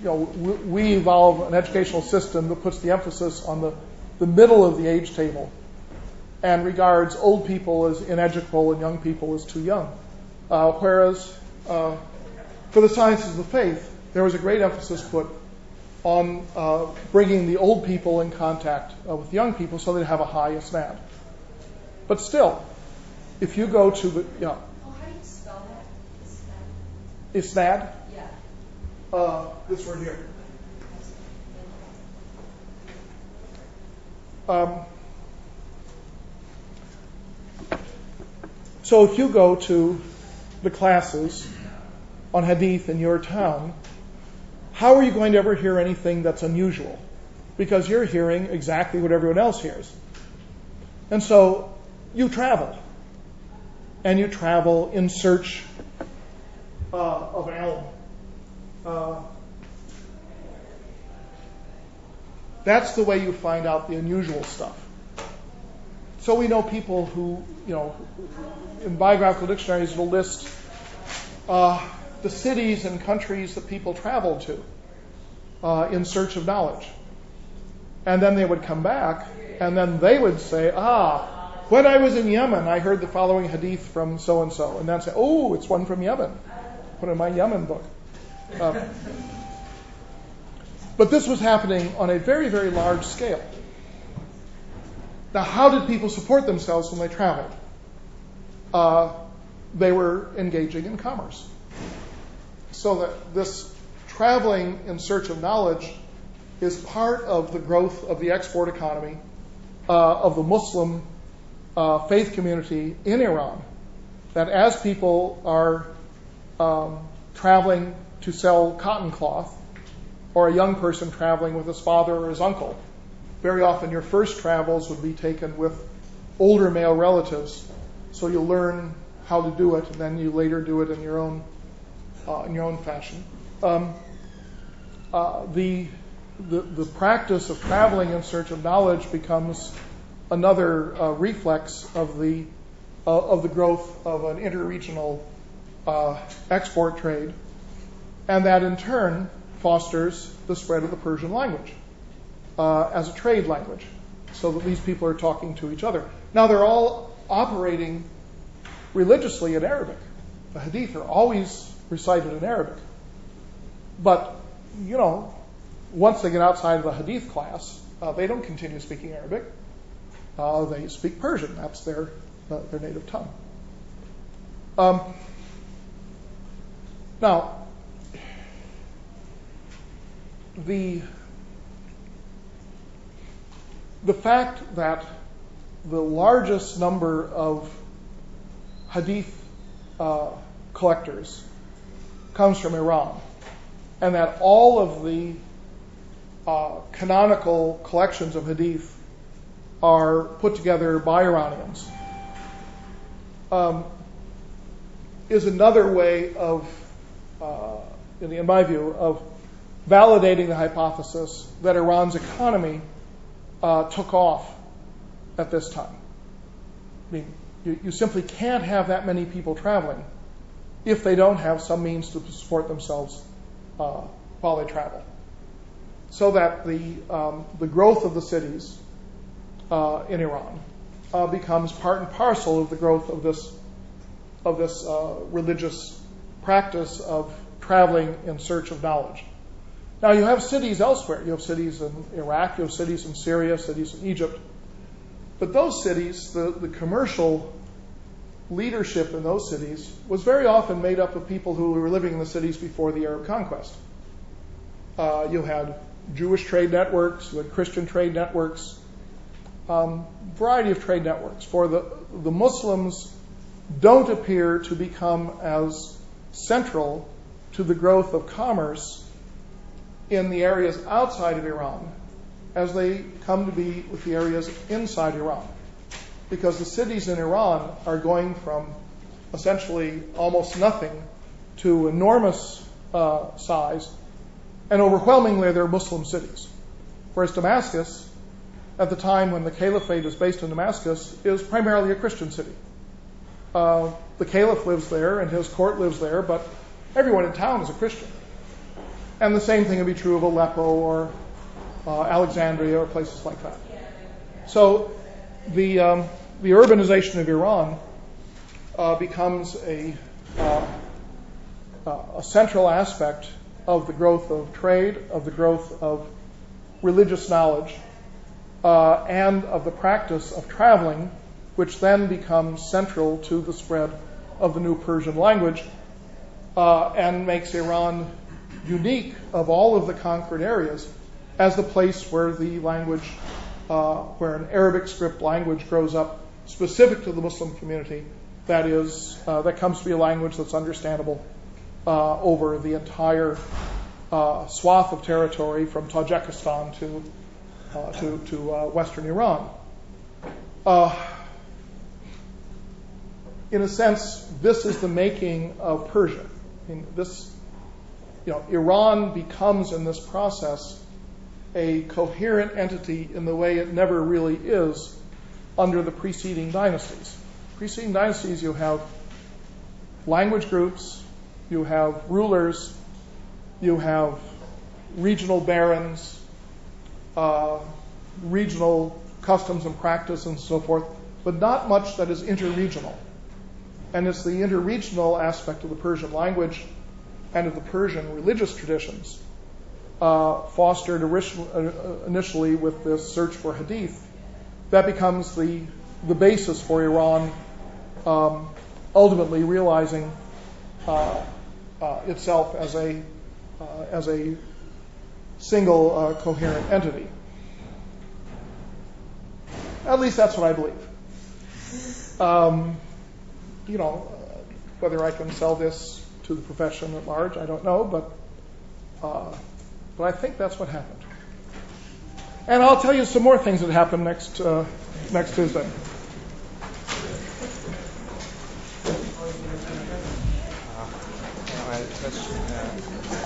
you know, we, we evolve an educational system that puts the emphasis on the, the middle of the age table and regards old people as ineducable and young people as too young. Uh, whereas uh, for the sciences of the faith, there was a great emphasis put on uh, bringing the old people in contact uh, with young people so they'd have a high isnad. But still, if you go to the yeah. Oh, how do you spell that? Isnad. Uh, this word here. Um, so if you go to the classes on hadith in your town, how are you going to ever hear anything that's unusual? Because you're hearing exactly what everyone else hears. And so you travel. And you travel in search uh, of ilm. Uh, that's the way you find out the unusual stuff. So we know people who, you know, in biographical dictionaries will list uh, the cities and countries that people traveled to uh, in search of knowledge. And then they would come back, and then they would say, Ah, when I was in Yemen, I heard the following hadith from so and so. And then say, Oh, it's one from Yemen. put in my Yemen book. Um, but this was happening on a very, very large scale. Now, how did people support themselves when they traveled? Uh, they were engaging in commerce. So that this traveling in search of knowledge is part of the growth of the export economy uh, of the Muslim uh, faith community in Iran. That as people are um, traveling to sell cotton cloth, or a young person traveling with his father or his uncle, very often your first travels would be taken with older male relatives, so you learn how to do it, and then you later do it in your own uh, in your own fashion. Um, uh, the, the the practice of traveling in search of knowledge becomes another uh, reflex of the uh, of the growth of an interregional uh, export trade, and that in turn fosters the spread of the Persian language uh, as a trade language, so that these people are talking to each other. Now they're all operating religiously in Arabic. The Hadith are always recited in Arabic, but you know, once they get outside of the Hadith class, uh, they don't continue speaking Arabic. Uh, they speak Persian. That's their uh, their native tongue. Um, now, the fact that the largest number of hadith uh, collectors comes from Iran, and that all of the uh, canonical collections of hadith are put together by Iranians, um, is another way of, uh, in my view, of validating the hypothesis that Iran's economy uh, took off at this time. I mean, you, you, simply can't have that many people traveling if they don't have some means to support themselves uh, while they travel. So that the um, the growth of the cities uh, in Iran uh, becomes part and parcel of the growth of this of this uh, religious practice of traveling in search of knowledge. Now, you have cities elsewhere. You have cities in Iraq, you have cities in Syria, cities in Egypt. But those cities, the, the commercial leadership in those cities was very often made up of people who were living in the cities before the Arab conquest. Uh, you had Jewish trade networks, you had Christian trade networks, um, variety of trade networks. For the, the Muslims don't appear to become as central to the growth of commerce in the areas outside of Iran as they come to be with the areas inside Iran. Because the cities in Iran are going from essentially almost nothing to enormous uh, size, and overwhelmingly they're Muslim cities. Whereas Damascus, at the time when the caliphate is based in Damascus, is primarily a Christian city. Uh, the caliph lives there and his court lives there, but everyone in town is a Christian. And the same thing would be true of Aleppo or uh, Alexandria or places like that. So the, um, the urbanization of Iran uh, becomes a, uh, uh, a central aspect of the growth of trade, of the growth of religious knowledge, uh, and of the practice of traveling, which then becomes central to the spread of the new Persian language uh, and makes Iran unique of all of the conquered areas as the place where the language, uh, where an Arabic script language grows up specific to the Muslim community that is, uh, that comes to be a language that's understandable uh, over the entire swath of territory from Tajikistan to, western Iran. in a sense, this is the making of Persia. This Iran becomes in this process a coherent entity in the way it never really is under the preceding dynasties. Preceding dynasties, you have language groups, you have rulers, you have regional barons, uh, regional customs and practice, and so forth, but not much that is interregional. And it's the interregional aspect of the Persian language and of the Persian religious traditions, uh, fostered uh, initially with this search for hadith, that becomes the, the basis for Iran um, ultimately realizing uh, uh, itself as a, uh, as a single uh, coherent entity. At least that's what I believe. Um, you know, whether I can sell this to the profession at large, I don't know, but uh, but I think that's what happened. And I'll tell you some more things that happened next uh, next Tuesday.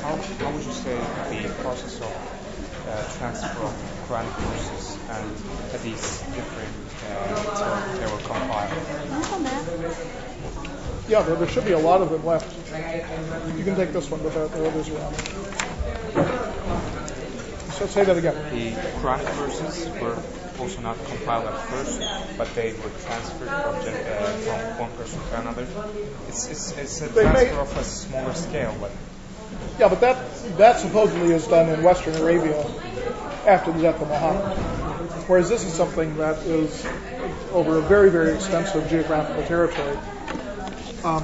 how, how would you say the process of uh, transfer of Quran verses and hadiths different uh, until they were compiled? Yeah, there, there, should be a lot of them left. You can take this one without the others around. So say that again. The Quranic verses were also not compiled at first, but they were transferred from, uh, from one person to another. It's, it's, it's a transfer may, of a smaller scale, but yeah, but that that supposedly is done in Western Arabia after the death of Muhammad, whereas this is something that is over a very very extensive geographical territory. Um,